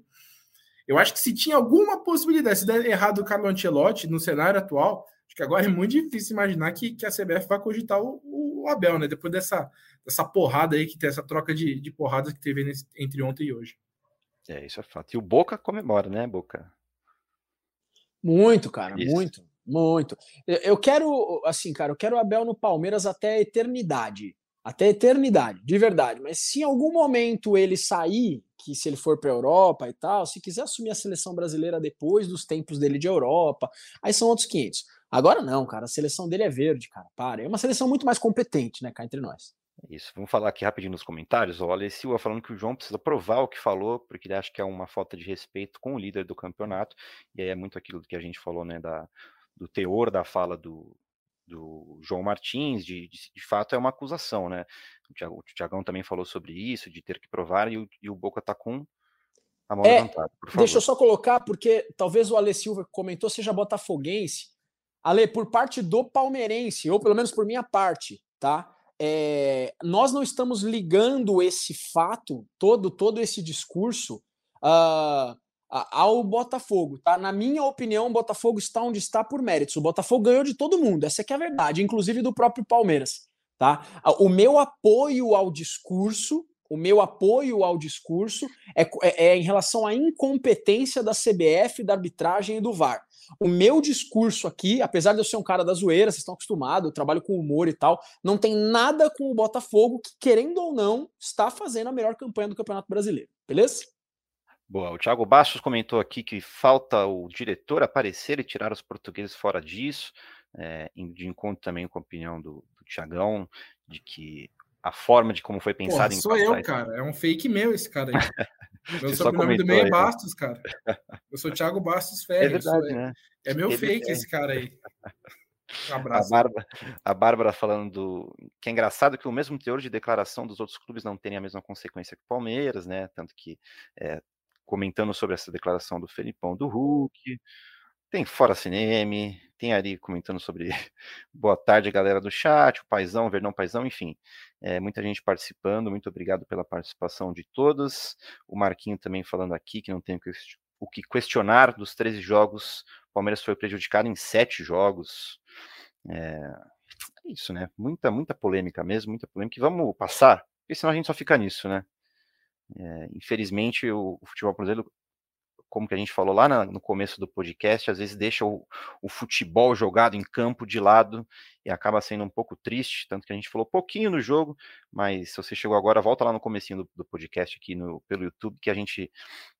eu acho que se tinha alguma possibilidade, se der errado o Carlo Ancelotti no cenário atual, acho que agora é muito difícil imaginar que, que a CBF vai cogitar o, o, Abel, né? Depois dessa, dessa porrada aí, que tem essa troca de, de porradas que teve nesse, entre ontem e hoje. É, isso é fato. E o Boca comemora, né, Boca? Muito, cara, isso. muito. Muito. Eu quero, assim, cara, eu quero o Abel no Palmeiras até a eternidade. Até a eternidade, de verdade. Mas se em algum momento ele sair, que se ele for para a Europa e tal, se quiser assumir a seleção brasileira depois dos tempos dele de Europa, aí são outros 500. Agora não, cara, a seleção dele é verde, cara, para. É uma seleção muito mais competente, né, cá entre nós. Isso, vamos falar aqui rapidinho nos comentários. O Ale Silva falando que o João precisa provar o que falou, porque ele acha que é uma falta de respeito com o líder do campeonato, e aí é muito aquilo que a gente falou, né, da, do teor da fala do, do João Martins, de, de, de, fato é uma acusação, né? O Tiagão também falou sobre isso, de ter que provar, e o, e o Boca está com a mão é, levantada. Deixa eu só colocar, porque talvez o Ale Silva comentou seja botafoguense. Ale, por parte do palmeirense, ou pelo menos por minha parte, tá? É, nós não estamos ligando esse fato, todo, todo esse discurso, uh, ao Botafogo, tá? Na minha opinião, o Botafogo está onde está por méritos. O Botafogo ganhou de todo mundo, essa é a verdade, inclusive do próprio Palmeiras, tá? O meu apoio ao discurso, o meu apoio ao discurso é, é, é em relação à incompetência da CBF, da arbitragem e do VAR. O meu discurso aqui, apesar de eu ser um cara da zoeira, vocês estão acostumados, eu trabalho com humor e tal, não tem nada com o Botafogo que, querendo ou não, está fazendo a melhor campanha do Campeonato Brasileiro. Beleza? Boa, o Thiago Bastos comentou aqui que falta o diretor aparecer e tirar os portugueses fora disso, é, de encontro também com a opinião do, do Tiagão, de que a forma de como foi pensado Porra, em sou eu, cara, é um fake meu esse cara aí. [laughs] Meu sobrenome do meio é né? Bastos, cara. [laughs] Eu sou Thiago Bastos é Ferreira. É verdade, né? É meu fake esse cara aí. [laughs] Um abraço. A Bárbara, a Bárbara falando do, que é engraçado que o mesmo teor de declaração dos outros clubes não tem a mesma consequência que o Palmeiras, né? Tanto que é, comentando sobre essa declaração do Felipão do Hulk, tem Fora Cinema, tem ali comentando sobre [laughs] boa tarde, galera do chat, o Paizão, o Verdão Paizão, enfim, é, muita gente participando, muito obrigado pela participação de todos. O Marquinho também falando aqui que não tem o que questionar dos 13 jogos, o Palmeiras foi prejudicado em 7 jogos. É, é isso, né? Muita, muita polêmica mesmo, muita polêmica. E vamos passar, porque senão a gente só fica nisso, né? É, infelizmente, o, o futebol brasileiro como que a gente falou lá na, no começo do podcast, às vezes deixa o, o, futebol jogado em campo de lado e acaba sendo um pouco triste, tanto que a gente falou pouquinho no jogo, mas se você chegou agora, volta lá no comecinho do, do podcast aqui no, pelo YouTube, que a gente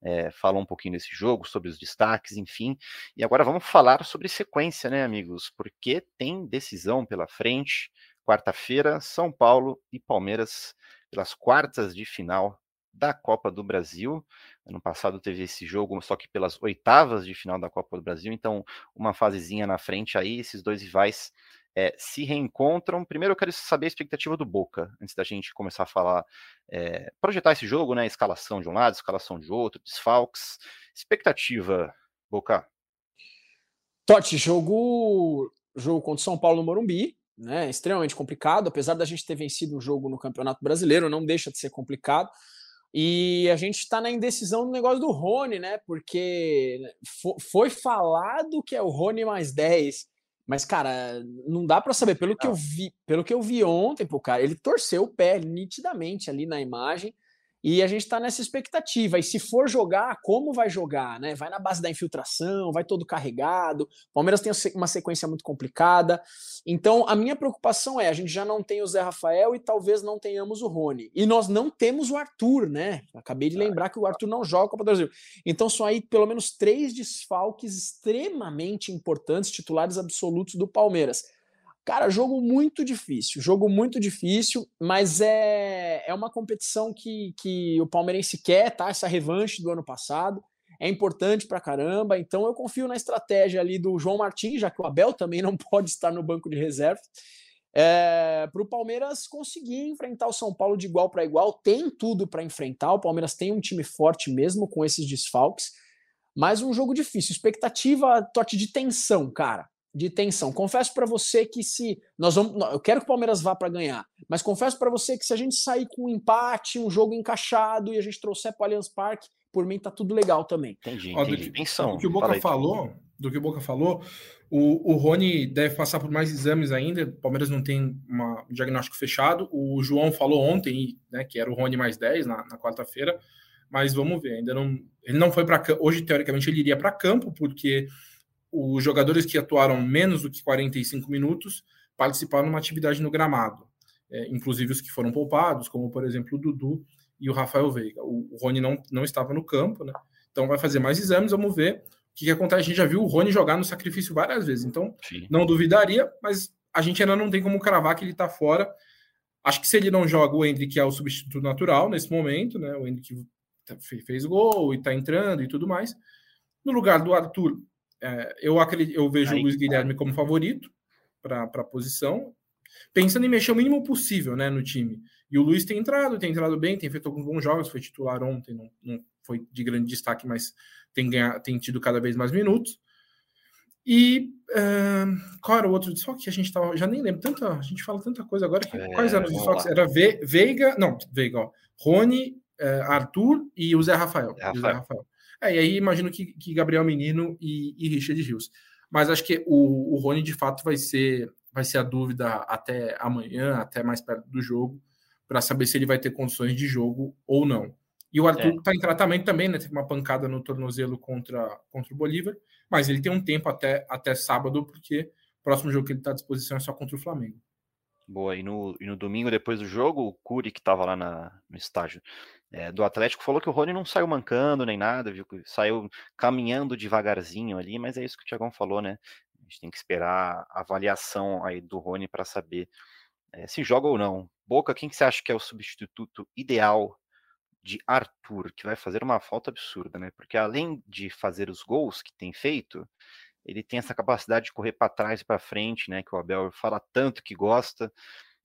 é, falou um pouquinho desse jogo, sobre os destaques, enfim, e agora vamos falar sobre sequência, né, amigos, porque tem decisão pela frente, quarta-feira, São Paulo e Palmeiras pelas quartas de final da Copa do Brasil. Ano passado teve esse jogo, só que pelas oitavas de final da Copa do Brasil, então uma fasezinha na frente aí, esses dois rivais é, se reencontram. Primeiro eu quero saber a expectativa do Boca, antes da gente começar a falar, é, projetar esse jogo, né? Escalação de um lado, escalação de outro, desfalques. Expectativa, Boca. Totti, jogo, jogo contra o São Paulo no Morumbi, né? Extremamente complicado, apesar da gente ter vencido um jogo no Campeonato Brasileiro, não deixa de ser complicado. E a gente está na indecisão do negócio do Rony, né? Porque foi falado que é o Rony mais 10. Mas, cara, não dá para saber. Pelo que eu vi, pelo que eu vi ontem, pô, cara, ele torceu o pé nitidamente ali na imagem. E a gente está nessa expectativa. E se for jogar, como vai jogar? Né? Vai na base da infiltração, vai todo carregado. O Palmeiras tem uma sequência muito complicada. Então, a minha preocupação é: a gente já não tem o Zé Rafael e talvez não tenhamos o Rony. E nós não temos o Arthur, né? Acabei de lembrar que o Arthur não joga Copa do Brasil. Então, são aí pelo menos três desfalques extremamente importantes, titulares absolutos do Palmeiras. Cara, jogo muito difícil, jogo muito difícil, mas é, é uma competição que, que o palmeirense quer, tá? Essa revanche do ano passado é importante pra caramba, então eu confio na estratégia ali do João Martins, já que o Abel também não [laughs] pode estar no banco de reserva, é, para o Palmeiras conseguir enfrentar o São Paulo de igual para igual, tem tudo para enfrentar, o Palmeiras tem um time forte mesmo com esses desfalques, mas um jogo difícil, expectativa, tote de tensão, cara, de tensão. Confesso para você que se nós vamos, eu quero que o Palmeiras vá para ganhar, mas confesso para você que se a gente sair com um empate, um jogo encaixado e a gente trouxer para o Allianz Parque, por mim tá tudo legal também. Entendi, entendi. Ó, do, que, tensão. Do que o Boca Falei. falou, do que o Boca falou, o, o Rony deve passar por mais exames ainda. O Palmeiras não tem uma, um diagnóstico fechado. O João falou ontem, né, que era o Rony mais 10 na, na quarta-feira, mas vamos ver. Ainda não, ele não foi para hoje teoricamente ele iria para campo porque os jogadores que atuaram menos do que 45 minutos participaram numa atividade no gramado, é, inclusive os que foram poupados, como por exemplo o Dudu e o Rafael Veiga. O, o Rony não, não estava no campo, né? Então vai fazer mais exames, vamos ver o que, que acontece. A gente já viu o Rony jogar no sacrifício várias vezes, então Sim. não duvidaria, mas a gente ainda não tem como cravar que ele está fora. Acho que se ele não joga, o Hendrick é o substituto natural nesse momento, né? O Hendrick fez gol e está entrando e tudo mais. No lugar do Arthur, é, eu, acredito, eu vejo Aí, o Luiz Guilherme como favorito para a posição, pensando em mexer o mínimo possível né, no time. E o Luiz tem entrado, tem entrado bem, tem feito alguns bons jogos, foi titular ontem, não, não foi de grande destaque, mas tem, ganhar, tem tido cada vez mais minutos. E uh, qual era o outro desfoque que a gente tava. Já nem lembro, tanta, a gente fala tanta coisa agora. Que, é, quais eram os desfoques? Era Ve, Veiga, não, Veiga, ó, Rony, uh, Arthur e o Zé Rafael. Rafael. O Zé Rafael. É, e aí imagino que, que Gabriel Menino e, e Richard Rios. Mas acho que o, o Rony de fato vai ser, vai ser a dúvida até amanhã, até mais perto do jogo, para saber se ele vai ter condições de jogo ou não. E o Arthur está é. em tratamento também, né? Teve uma pancada no tornozelo contra, contra o Bolívar, mas ele tem um tempo até, até sábado, porque o próximo jogo que ele está à disposição é só contra o Flamengo. Boa, e no, e no domingo, depois do jogo, o Curi, que estava lá na, no estágio é, do Atlético, falou que o Rony não saiu mancando nem nada, viu? Saiu caminhando devagarzinho ali, mas é isso que o Tiagão falou, né? A gente tem que esperar a avaliação aí do Rony para saber é, se joga ou não. Boca, quem que você acha que é o substituto ideal de Arthur, que vai fazer uma falta absurda, né? Porque além de fazer os gols que tem feito, ele tem essa capacidade de correr para trás e para frente, né? Que o Abel fala tanto que gosta.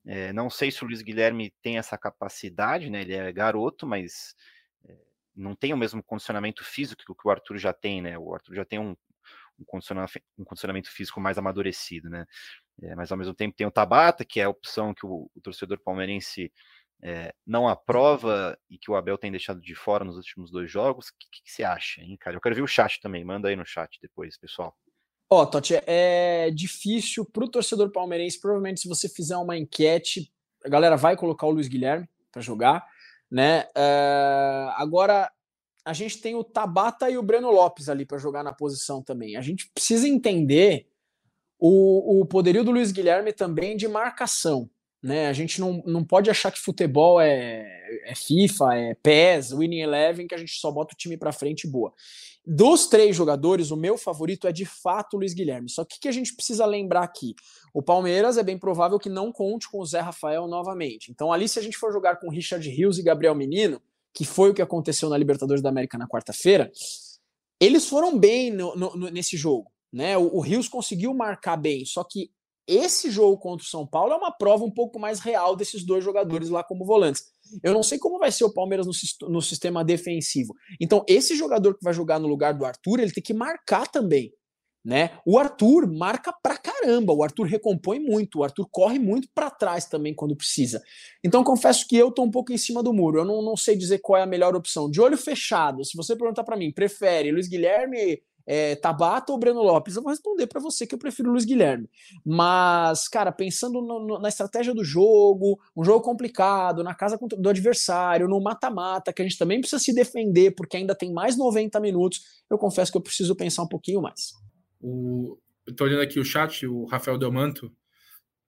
É, não sei se o Luiz Guilherme tem essa capacidade, né? Ele é garoto, mas é, não tem o mesmo condicionamento físico que o Arthur já tem, né? O Arthur já tem um, um, condicionamento, um condicionamento físico mais amadurecido, né? É, mas ao mesmo tempo tem o Tabata, que é a opção que o, o torcedor palmeirense é, não aprova e que o Abel tem deixado de fora nos últimos dois jogos. O que, que, que, você acha, hein, cara? Eu quero ver o chat também. Manda aí no chat depois, pessoal. Ó, oh, Totti, é difícil para o torcedor palmeirense. Provavelmente, se você fizer uma enquete, a galera vai colocar o Luiz Guilherme para jogar, né? Uh, agora, a gente tem o Tabata e o Breno Lopes ali para jogar na posição também. A gente precisa entender o, o poderio do Luiz Guilherme também de marcação. Né? A gente não, não pode achar que futebol é, é FIFA, é PES, Winning Eleven, que a gente só bota o time para frente boa. Dos três jogadores, o meu favorito é de fato o Luiz Guilherme. Só que o que a gente precisa lembrar aqui? O Palmeiras é bem provável que não conte com o Zé Rafael novamente. Então, ali, se a gente for jogar com Richard Rios e Gabriel Menino, que foi o que aconteceu na Libertadores da América na quarta-feira, eles foram bem no, no, nesse jogo. Né? O, o Rios conseguiu marcar bem, só que esse jogo contra o São Paulo é uma prova um pouco mais real desses dois jogadores lá como volantes. Eu não sei como vai ser o Palmeiras no, no sistema defensivo. Então, esse jogador que vai jogar no lugar do Arthur, ele tem que marcar também. Né? O Arthur marca pra caramba, o Arthur recompõe muito, o Arthur corre muito para trás também quando precisa. Então confesso que eu tô um pouco em cima do muro, eu não, não sei dizer qual é a melhor opção. De olho fechado, se você perguntar para mim, prefere Luiz Guilherme é, Tabata ou Breno Lopes? Eu vou responder para você que eu prefiro o Luiz Guilherme. Mas, cara, pensando no, no, na estratégia do jogo, um jogo complicado, na casa do adversário, no mata-mata, que a gente também precisa se defender, porque ainda tem mais 90 minutos, eu confesso que eu preciso pensar um pouquinho mais. O, eu tô olhando aqui o chat, o Rafael Delmanto,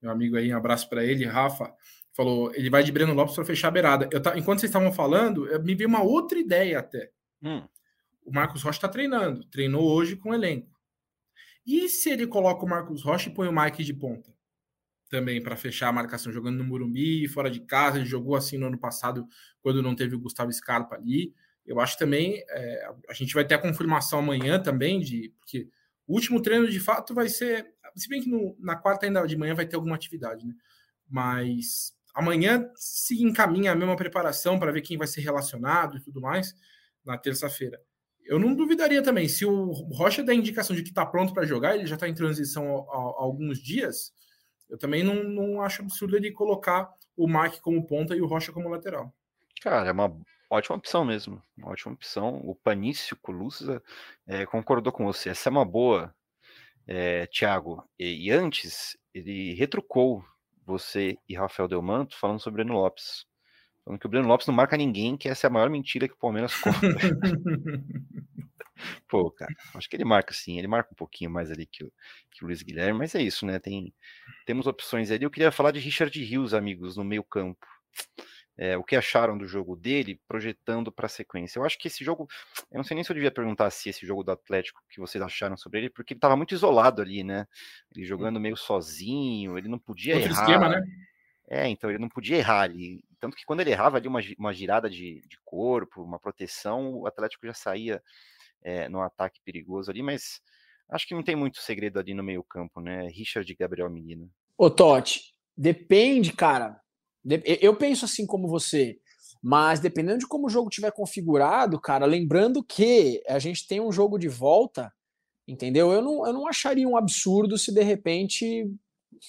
meu amigo aí, um abraço para ele, Rafa, falou, ele vai de Breno Lopes para fechar a beirada. Eu, enquanto vocês estavam falando, me veio uma outra ideia até. Hum o Marcos Rocha está treinando, treinou hoje com o elenco. E se ele coloca o Marcos Rocha e põe o Mike de ponta? Também para fechar a marcação, jogando no Murumbi, fora de casa, ele jogou assim no ano passado, quando não teve o Gustavo Scarpa ali. Eu acho também, é, a gente vai ter a confirmação amanhã também, de porque o último treino de fato vai ser, se bem que no, na quarta ainda de manhã vai ter alguma atividade, né? Mas amanhã se encaminha a mesma preparação para ver quem vai ser relacionado e tudo mais na terça-feira eu não duvidaria também. Se o Rocha der indicação de que está pronto para jogar, ele já está em transição há, há, alguns dias. Eu também não, não acho absurdo ele colocar o Mark como ponta e o Rocha como lateral. Cara, é uma ótima opção mesmo. Uma ótima opção. O Panício Colusa é, concordou com você. Essa é uma boa, é, Thiago. E, e, antes, ele retrucou você e Rafael Delmanto falando sobre Breno Lopes. Falando que o Breno Lopes não marca ninguém, que essa é a maior mentira que o Palmeiras conta. [laughs] Pô, cara, acho que ele marca sim, ele marca um pouquinho mais ali que o, que o Luiz Guilherme, mas é isso, né? Tem, temos opções ali. Eu queria falar de Richard Rios, amigos, no meio-campo. É, o que acharam do jogo dele, projetando para a sequência. Eu acho que esse jogo, eu não sei nem se eu devia perguntar se esse jogo do Atlético que vocês acharam sobre ele, porque ele estava muito isolado ali, né? Ele jogando meio sozinho, ele não podia Outro errar. Esquema, né? É, então ele não podia errar ali. Tanto que quando ele errava ali uma, uma girada de, de corpo, uma proteção, o Atlético já saía é, no ataque perigoso ali, mas acho que não tem muito segredo ali no meio-campo, né? Richard e Gabriel Menino. Ô, Totti, depende, cara. Eu penso assim como você, mas dependendo de como o jogo tiver configurado, cara, lembrando que a gente tem um jogo de volta, entendeu? Eu não, eu não acharia um absurdo se de repente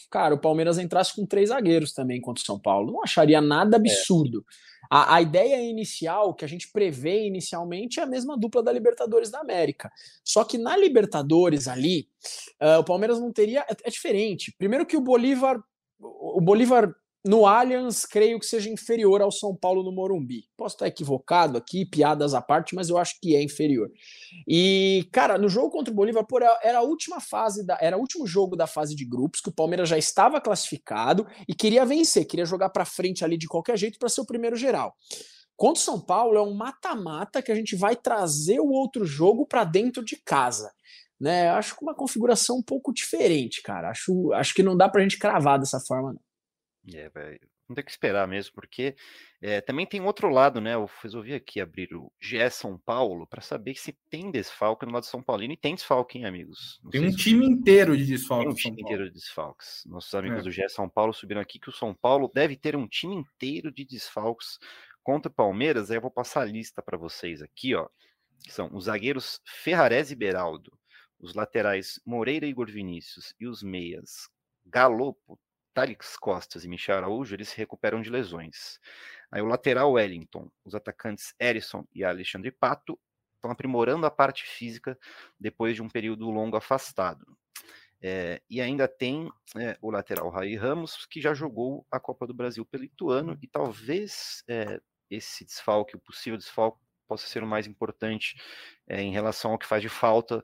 cara, o Palmeiras entrasse com três zagueiros também contra o São Paulo. Não acharia nada é. absurdo. É. A, a, ideia inicial, que a gente prevê inicialmente, é a mesma dupla da Libertadores da América. Só que na Libertadores ali, uh, o Palmeiras não teria. É, é diferente. Primeiro que o Bolívar. O Bolívar no Allianz, creio que seja inferior ao São Paulo no Morumbi. Posso estar equivocado aqui, piadas à parte, mas eu acho que é inferior. E, cara, no jogo contra o Bolívar, por, era a última fase, da, era o último jogo da fase de grupos, que o Palmeiras já estava classificado e queria vencer, queria jogar para frente ali de qualquer jeito para ser o primeiro geral. Contra o São Paulo é um mata-mata que a gente vai trazer o outro jogo para dentro de casa. Né, acho que uma configuração um pouco diferente, cara. Acho, acho que não dá pra gente cravar dessa forma, não. É, Vamos ter que esperar mesmo, porque é, também tem outro lado, né? Eu resolvi aqui abrir o GE São Paulo para saber se tem desfalque no lado de São Paulino. E tem desfalque, hein, amigos? Não tem um time inteiro de desfalques. Tem um time inteiro de desfalques. Nossos amigos é. do GE São Paulo subiram aqui que o São Paulo deve ter um time inteiro de desfalques contra o Palmeiras. Aí eu vou passar a lista para vocês aqui, ó. Que são os zagueiros Ferrarese e Beraldo, os laterais Moreira e Igor Vinícius e os meias Galopo, Thalix Costas e Michel Araújo, eles se recuperam de lesões. Aí o lateral Wellington, os atacantes Erisson e Alexandre Pato estão aprimorando a parte física depois de um período longo afastado. É, e ainda tem é, o lateral Raí Ramos, que já jogou a Copa do Brasil pelo Ituano, e talvez é, esse desfalque, o possível desfalque, possa ser o mais importante em relação ao que faz de falta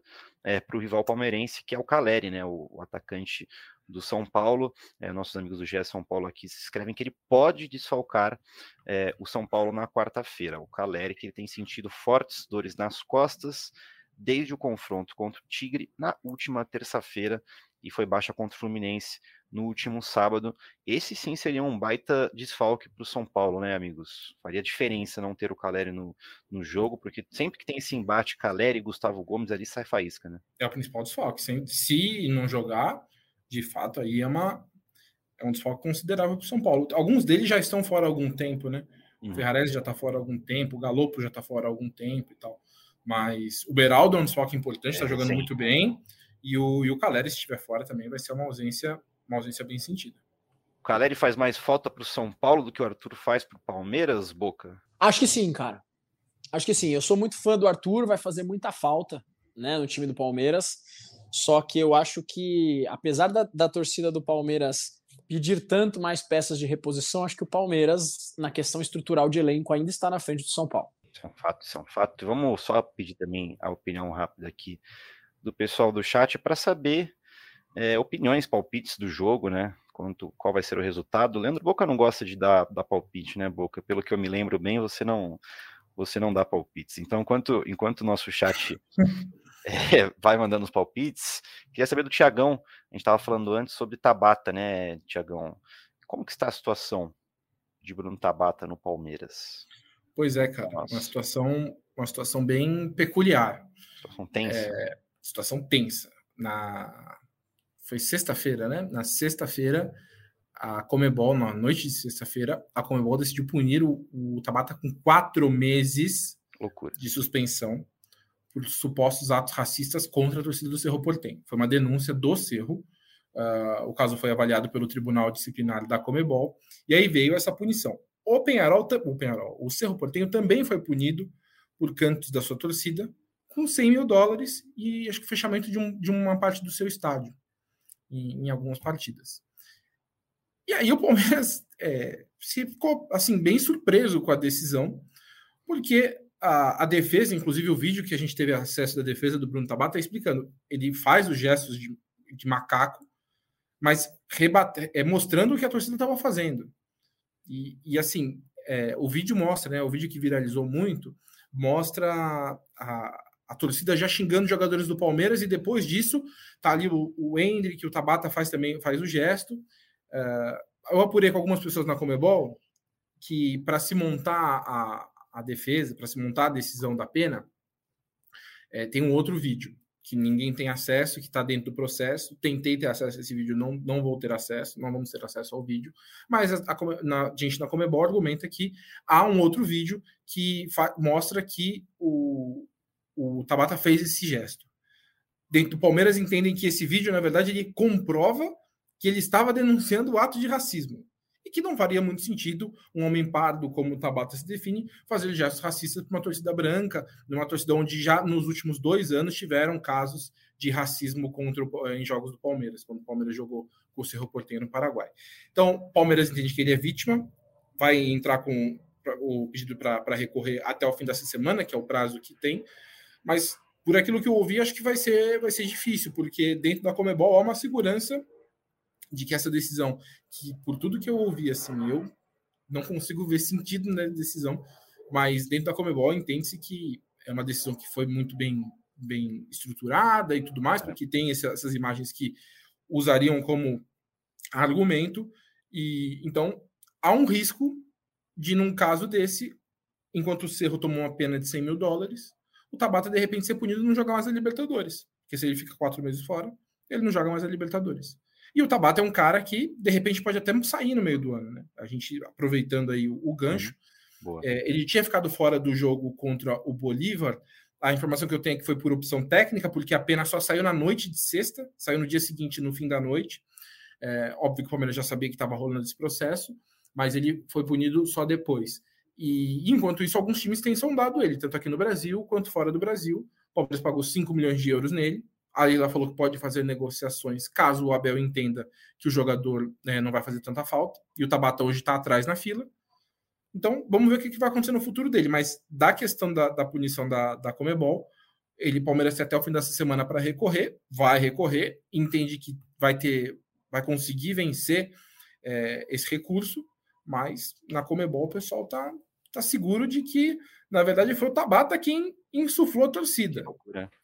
para o rival palmeirense, que é o Caleri, né, o, o atacante do São Paulo, é, nossos amigos do GE São Paulo aqui escrevem que ele pode desfalcar é, o São Paulo na quarta-feira. O Caleri, que ele tem sentido fortes dores nas costas desde o confronto contra o Tigre na última terça-feira e foi baixa contra o Fluminense no último sábado. Esse sim seria um baita desfalque para o São Paulo, né, amigos? Faria diferença não ter o Caleri no, no jogo, porque sempre que tem esse embate Caleri e Gustavo Gomes ali sai faísca, né? É o principal desfalque. Se não jogar, de fato, aí é, uma, é um desfalque considerável para o São Paulo. Alguns deles já estão fora há algum tempo, né? Uhum. O Ferrarese já está fora há algum tempo, o Galopo já está fora há algum tempo e tal. Mas o Beraldo é um desfalque importante, está é, jogando sim. muito bem. E o, e o Caleri, se estiver fora, também vai ser uma ausência, uma ausência bem sentida. O Caleri faz mais falta para o São Paulo do que o Arthur faz para o Palmeiras, Boca? Acho que sim, cara. Acho que sim. Eu sou muito fã do Arthur, vai fazer muita falta né, no time do Palmeiras. Só que eu acho que, apesar da, da torcida do Palmeiras pedir tanto mais peças de reposição, acho que o Palmeiras, na questão estrutural de elenco, ainda está na frente do São Paulo. Isso é um fato, isso é um fato. Vamos só pedir também a opinião rápida aqui do pessoal do chat para saber é, opiniões, palpites do jogo, né? Quanto, qual vai ser o resultado. Leandro Boca não gosta de dar, dar palpite, né, Boca? Pelo que eu me lembro bem, você não você não dá palpites. Então, enquanto, enquanto o nosso chat é, vai mandando os palpites. Queria saber do Tiagão. A gente estava falando antes sobre Tabata, né, Tiagão? Como que está a situação de Bruno Tabata no Palmeiras? Pois é, cara, Nossa. uma situação, uma situação bem peculiar. Situação tensa. É, situação tensa. Na foi sexta-feira, né? Na sexta-feira, a Comebol, na noite de sexta-feira, a Comebol decidiu punir o, o Tabata com quatro meses Loucura. de suspensão por supostos atos racistas contra a torcida do Cerro Portem. Foi uma denúncia do Cerro. Uh, o caso foi avaliado pelo Tribunal Disciplinar da Comebol e aí veio essa punição. O Penharol, o, Penharol, o Cerro Portenho também foi punido por cantos da sua torcida com 100 mil dólares e acho que fechamento de, um, de uma parte do seu estádio em, em algumas partidas. E aí o Palmeiras é, ficou assim bem surpreso com a decisão, porque a, a, defesa, inclusive o vídeo que a gente teve acesso da defesa do Bruno Tabata, tá explicando. Ele faz os gestos de, de macaco, mas rebate, é, mostrando o que a torcida estava fazendo. E, e assim, é, o vídeo mostra, né? O vídeo que viralizou muito, mostra a, a, a, torcida já xingando jogadores do Palmeiras, e depois disso, tá ali o, o Hendrick, o Tabata faz também faz o gesto. É, eu apurei com algumas pessoas na Comebol que para se montar a, a defesa, para se montar a decisão da pena, é, tem um outro vídeo que ninguém tem acesso, que está dentro do processo. Tentei ter acesso a esse vídeo, não, não vou ter acesso, não vamos ter acesso ao vídeo. Mas a, a, na, a gente na Comebol argumenta que há um outro vídeo que mostra que o, o Tabata fez esse gesto. Dentro do Palmeiras entendem que esse vídeo, na verdade, ele comprova que ele estava denunciando o ato de racismo e que não faria muito sentido um homem pardo, como o Tabata se define, fazer gestos racistas para uma torcida branca, numa torcida onde já nos últimos dois anos tiveram casos de racismo contra o, em jogos do Palmeiras, quando o Palmeiras jogou com o Cerro Porteiro no Paraguai. Então, Palmeiras entende que ele é vítima, vai entrar com o pedido para recorrer até o fim dessa semana, que é o prazo que tem, mas por aquilo que eu ouvi, acho que vai ser, vai ser difícil, porque dentro da Comebol há uma segurança de que essa decisão, que por tudo que eu ouvi, assim, eu não consigo ver sentido na decisão, mas dentro da Comebol entende-se que é uma decisão que foi muito bem, bem estruturada e tudo mais, porque tem esse, essas imagens que usariam como argumento, e então há um risco de, num caso desse, enquanto o Cerro tomou uma pena de 100 mil dólares, o Tabata de repente ser punido e não jogar mais a Libertadores. Porque se ele fica quatro meses fora, ele não joga mais a Libertadores. E o Tabata é um cara que, de repente, pode até sair no meio do ano, né? A gente aproveitando aí o, o gancho. Uhum. É, ele tinha ficado fora do jogo contra o Bolívar. A informação que eu tenho é que foi por opção técnica, porque a pena só saiu na noite de sexta, saiu no dia seguinte, no fim da noite. É, óbvio que o Palmeiras já sabia que estava rolando esse processo, mas ele foi punido só depois. E enquanto isso, alguns times têm sondado ele, tanto aqui no Brasil quanto fora do Brasil. O Palmeiras pagou 5 milhões de euros nele. A Leila falou que pode fazer negociações caso o Abel entenda que o jogador né, não vai fazer tanta falta. E o Tabata hoje está atrás na fila. Então, vamos ver o que vai acontecer no futuro dele. Mas da questão da, da punição da, da Comebol, ele, Palmeiras, tem até o fim dessa semana para recorrer, vai recorrer, entende que vai ter, vai conseguir vencer é, esse recurso, mas na Comebol o pessoal tá, tá seguro de que, na verdade, foi o Tabata quem insuflou a torcida.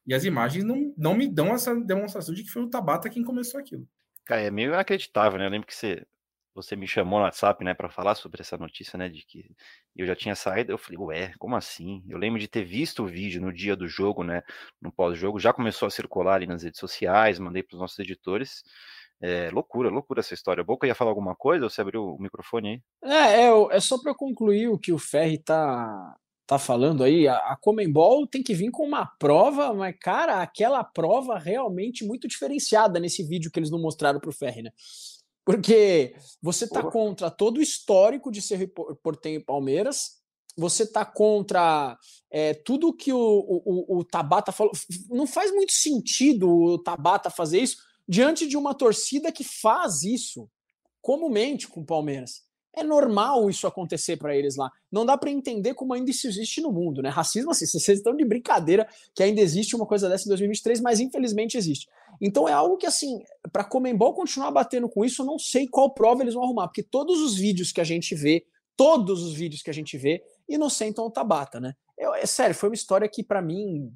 E as imagens não, não me dão essa demonstração de que foi o Tabata quem começou aquilo. Cara, é meio inacreditável, né? Eu lembro que você, você me chamou no WhatsApp, né, para falar sobre essa notícia, né, de que eu já tinha saído. Eu falei, ué, como assim? Eu lembro de ter visto o vídeo no dia do jogo, né, no pós-jogo, já começou a circular ali nas redes sociais, mandei para os nossos editores. É, loucura, loucura essa história. Boca ia falar alguma coisa ou você abriu o microfone aí? É, é, é só para concluir o que o Ferri tá, tá falando aí. A, a Comembol tem que vir com uma prova, mas, cara, aquela prova realmente muito diferenciada nesse vídeo que eles não mostraram pro Ferri, né? Porque você tá Porra. contra todo o histórico de ser Portenho e Palmeiras, você tá contra é, tudo que o, o, o Tabata falou. Não faz muito sentido o Tabata fazer isso diante de uma torcida que faz isso comumente com o Palmeiras. É normal isso acontecer para eles lá. Não dá para entender como ainda isso existe no mundo, né? Racismo, assim, vocês estão de brincadeira que ainda existe uma coisa dessa em 2023, mas infelizmente existe. Então é algo que, assim, para Comembol continuar batendo com isso, eu não sei qual prova eles vão arrumar, porque todos os vídeos que a gente vê, todos os vídeos que a gente vê, inocentam o Tabata, né? Eu, é sério, foi uma história que para mim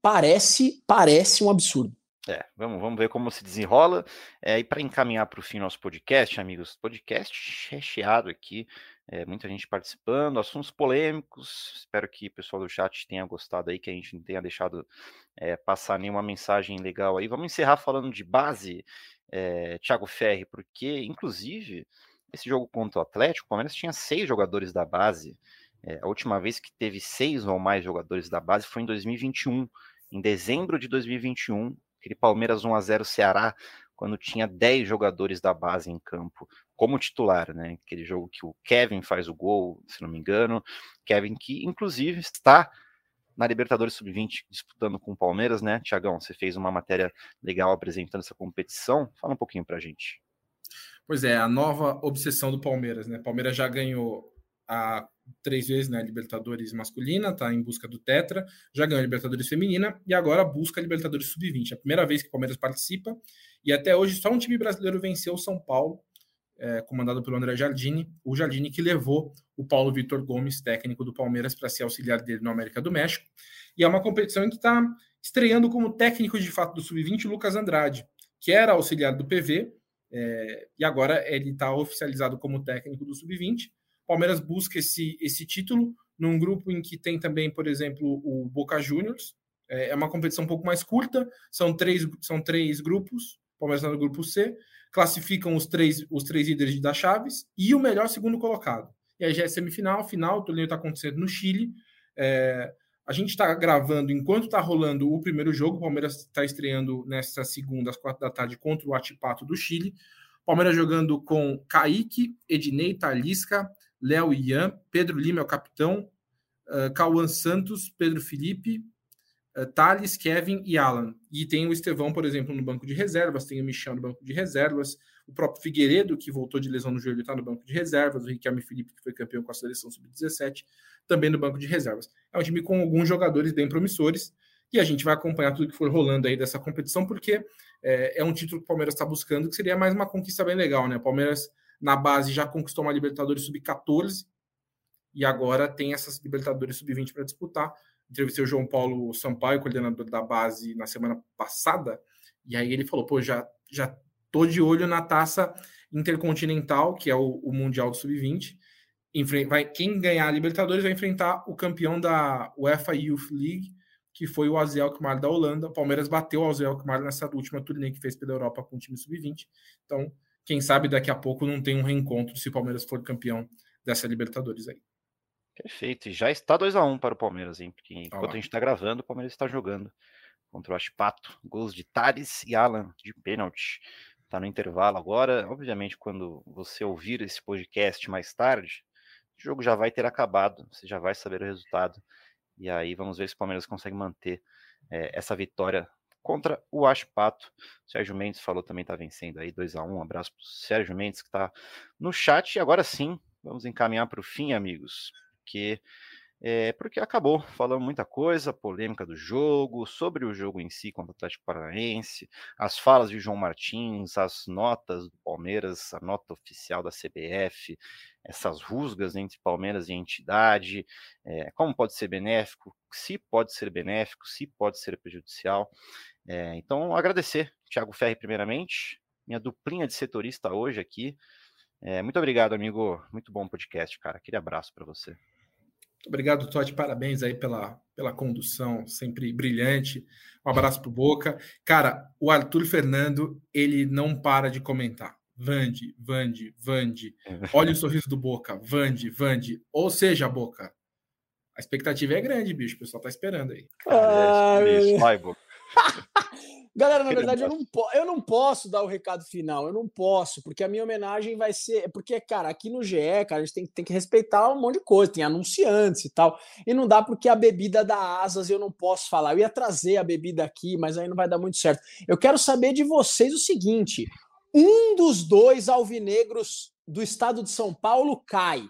parece, parece um absurdo. É, vamos, vamos ver como se desenrola. É, e para encaminhar para o fim nosso podcast, amigos, podcast recheado aqui, é, muita gente participando, assuntos polêmicos. Espero que o pessoal do chat tenha gostado aí, que a gente não tenha deixado é, passar nenhuma mensagem legal aí. Vamos encerrar falando de base, é, Thiago Ferri, porque, inclusive, esse jogo contra o Atlético, o Palmeiras tinha seis jogadores da base. É, a última vez que teve seis ou mais jogadores da base foi em 2021. Em dezembro de 2021, aquele Palmeiras 1 a 0 Ceará, quando tinha 10 jogadores da base em campo como titular, né? Aquele jogo que o Kevin faz o gol, se não me engano. Kevin que inclusive está na Libertadores Sub-20 disputando com o Palmeiras, né? Tiagão, você fez uma matéria legal apresentando essa competição. Fala um pouquinho pra gente. Pois é, a nova obsessão do Palmeiras, né? Palmeiras já ganhou a três vezes na né, Libertadores masculina, está em busca do Tetra, já ganhou a Libertadores feminina e agora busca a Libertadores sub-20. É a primeira vez que o Palmeiras participa e até hoje só um time brasileiro venceu o São Paulo, é, comandado pelo André Jardini, o Jardini que levou o Paulo Vitor Gomes, técnico do Palmeiras, para ser auxiliar dele no América do México. E é uma competição em que está estreando como técnico de fato do sub-20 o Lucas Andrade, que era auxiliar do PV, é, e agora ele está oficializado como técnico do sub-20 Palmeiras busca esse, esse título num grupo em que tem também, por exemplo, o Boca Juniors. É, é uma competição um pouco mais curta, são três, são três grupos. O Palmeiras está no grupo C, classificam os três, os três líderes da Chaves e o melhor segundo colocado. E aí já é semifinal, final, o torneio está acontecendo no Chile. É, a gente está gravando enquanto está rolando o primeiro jogo. O Palmeiras está estreando nesta segunda, às quatro da tarde, contra o Atipato do Chile. Palmeiras jogando com Kaique, Ednei, Talisca, Léo Ian, Pedro Lima é o capitão, uh, Cauã Santos, Pedro Felipe, uh, Thales, Kevin e Alan. E tem o Estevão, por exemplo, no banco de reservas, tem o Michel no banco de reservas, o próprio Figueiredo, que voltou de lesão no joelho, está no banco de reservas, o Riquelme Felipe, que foi campeão com a seleção sub-17, também no banco de reservas. É um time com alguns jogadores bem promissores, e a gente vai acompanhar tudo que for rolando aí dessa competição, porque é, é um título que o Palmeiras está buscando, que seria mais uma conquista bem legal, né? O Palmeiras na base já conquistou uma Libertadores Sub-14 e agora tem essas Libertadores Sub-20 para disputar. Entrevistei o João Paulo Sampaio, coordenador da base, na semana passada, e aí ele falou: pô, já, já tô de olho na taça Intercontinental, que é o, o Mundial do Sub-20. Vai, quem ganhar a Libertadores vai enfrentar o campeão da UEFA Youth League, que foi o Azel Alkmaar da Holanda. O Palmeiras bateu o Azel Alkmaar nessa última turnê que fez pela Europa com o time Sub-20. Então, quem sabe daqui a pouco não tem um reencontro se o Palmeiras for campeão dessa Libertadores aí. Perfeito. E já está 2 a 1 um para o Palmeiras, hein? Porque enquanto a gente está gravando, o Palmeiras está jogando contra o Aspato. Gols de Thales e Alan de pênalti. Está no intervalo agora. Obviamente, quando você ouvir esse podcast mais tarde, o jogo já vai ter acabado. Você já vai saber o resultado. E aí vamos ver se o Palmeiras consegue manter é, essa vitória contra o Aspato. Sérgio Mendes falou também está vencendo aí 2 a 1 Um abraço para Sérgio Mendes que está no chat. E agora sim, vamos encaminhar para o fim, amigos. Porque é, porque acabou, falando muita coisa, polêmica do jogo, sobre o jogo em si contra o Atlético Paranaense, as falas de João Martins, as notas do Palmeiras, a nota oficial da CBF, essas rusgas entre Palmeiras e entidade, é, como pode ser benéfico, se pode ser benéfico, se pode ser prejudicial. É, então, agradecer, Thiago Ferri, primeiramente, minha duplinha de setorista hoje aqui. muito obrigado, amigo. Muito bom podcast, cara. Aquele abraço para você. Obrigado, Todd. Parabéns aí pela, pela condução, sempre brilhante. Um abraço pro Boca. Cara, o Arthur Fernando, ele não para de comentar. Vande, Vande, Vande. Olha o sorriso do Boca. Vande, Vande. Ou seja, Boca. A expectativa é grande, bicho. O pessoal tá esperando aí. Ah, é, vai, Boca. [laughs] Galera, na verdade, eu não, eu não posso dar o recado final, eu não posso, porque a minha homenagem vai ser. Porque, cara, aqui no GE, cara, a gente tem, tem que respeitar um monte de coisa, tem anunciantes e tal. E não dá porque a bebida dá asas eu não posso falar. Eu ia trazer a bebida aqui, mas aí não vai dar muito certo. Eu quero saber de vocês o seguinte: um dos dois alvinegros do estado de São Paulo cai.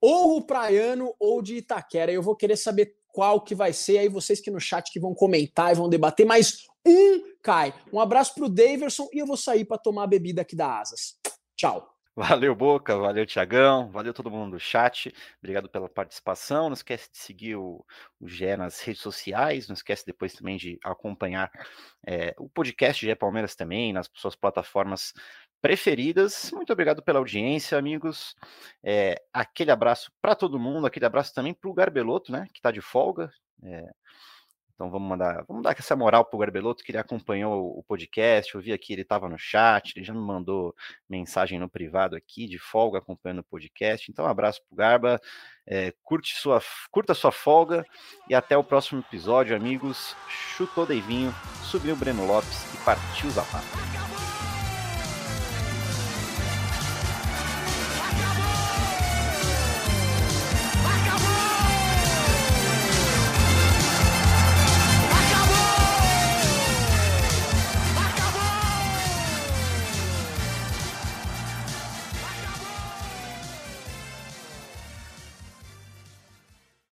Ou o Praiano ou de Itaquera. Eu vou querer saber qual que vai ser. Aí vocês que no chat que vão comentar e vão debater, mas um cai. Um abraço pro Daverson e eu vou sair para tomar a bebida aqui da Asas. Tchau. Valeu, Boca. Valeu, Tiagão. Valeu todo mundo do chat. Obrigado pela participação. Não esquece de seguir o, o GE nas redes sociais. Não esquece depois também de acompanhar é, o podcast GE Palmeiras também, nas suas plataformas preferidas. Muito obrigado pela audiência, amigos. É, aquele abraço para todo mundo, aquele abraço também para o Garbeloto, né, que está de folga. É, então vamos mandar, vamos dar essa moral pro Garbeloto, que ele acompanhou o podcast, eu vi aqui, ele estava no chat, ele já me mandou mensagem no privado aqui, de folga, acompanhando o podcast. Então, um abraço pro Garba, é, curte sua, curta sua folga e até o próximo episódio, amigos. Chutou Deivinho, subiu o Breno Lopes e partiu Zapata.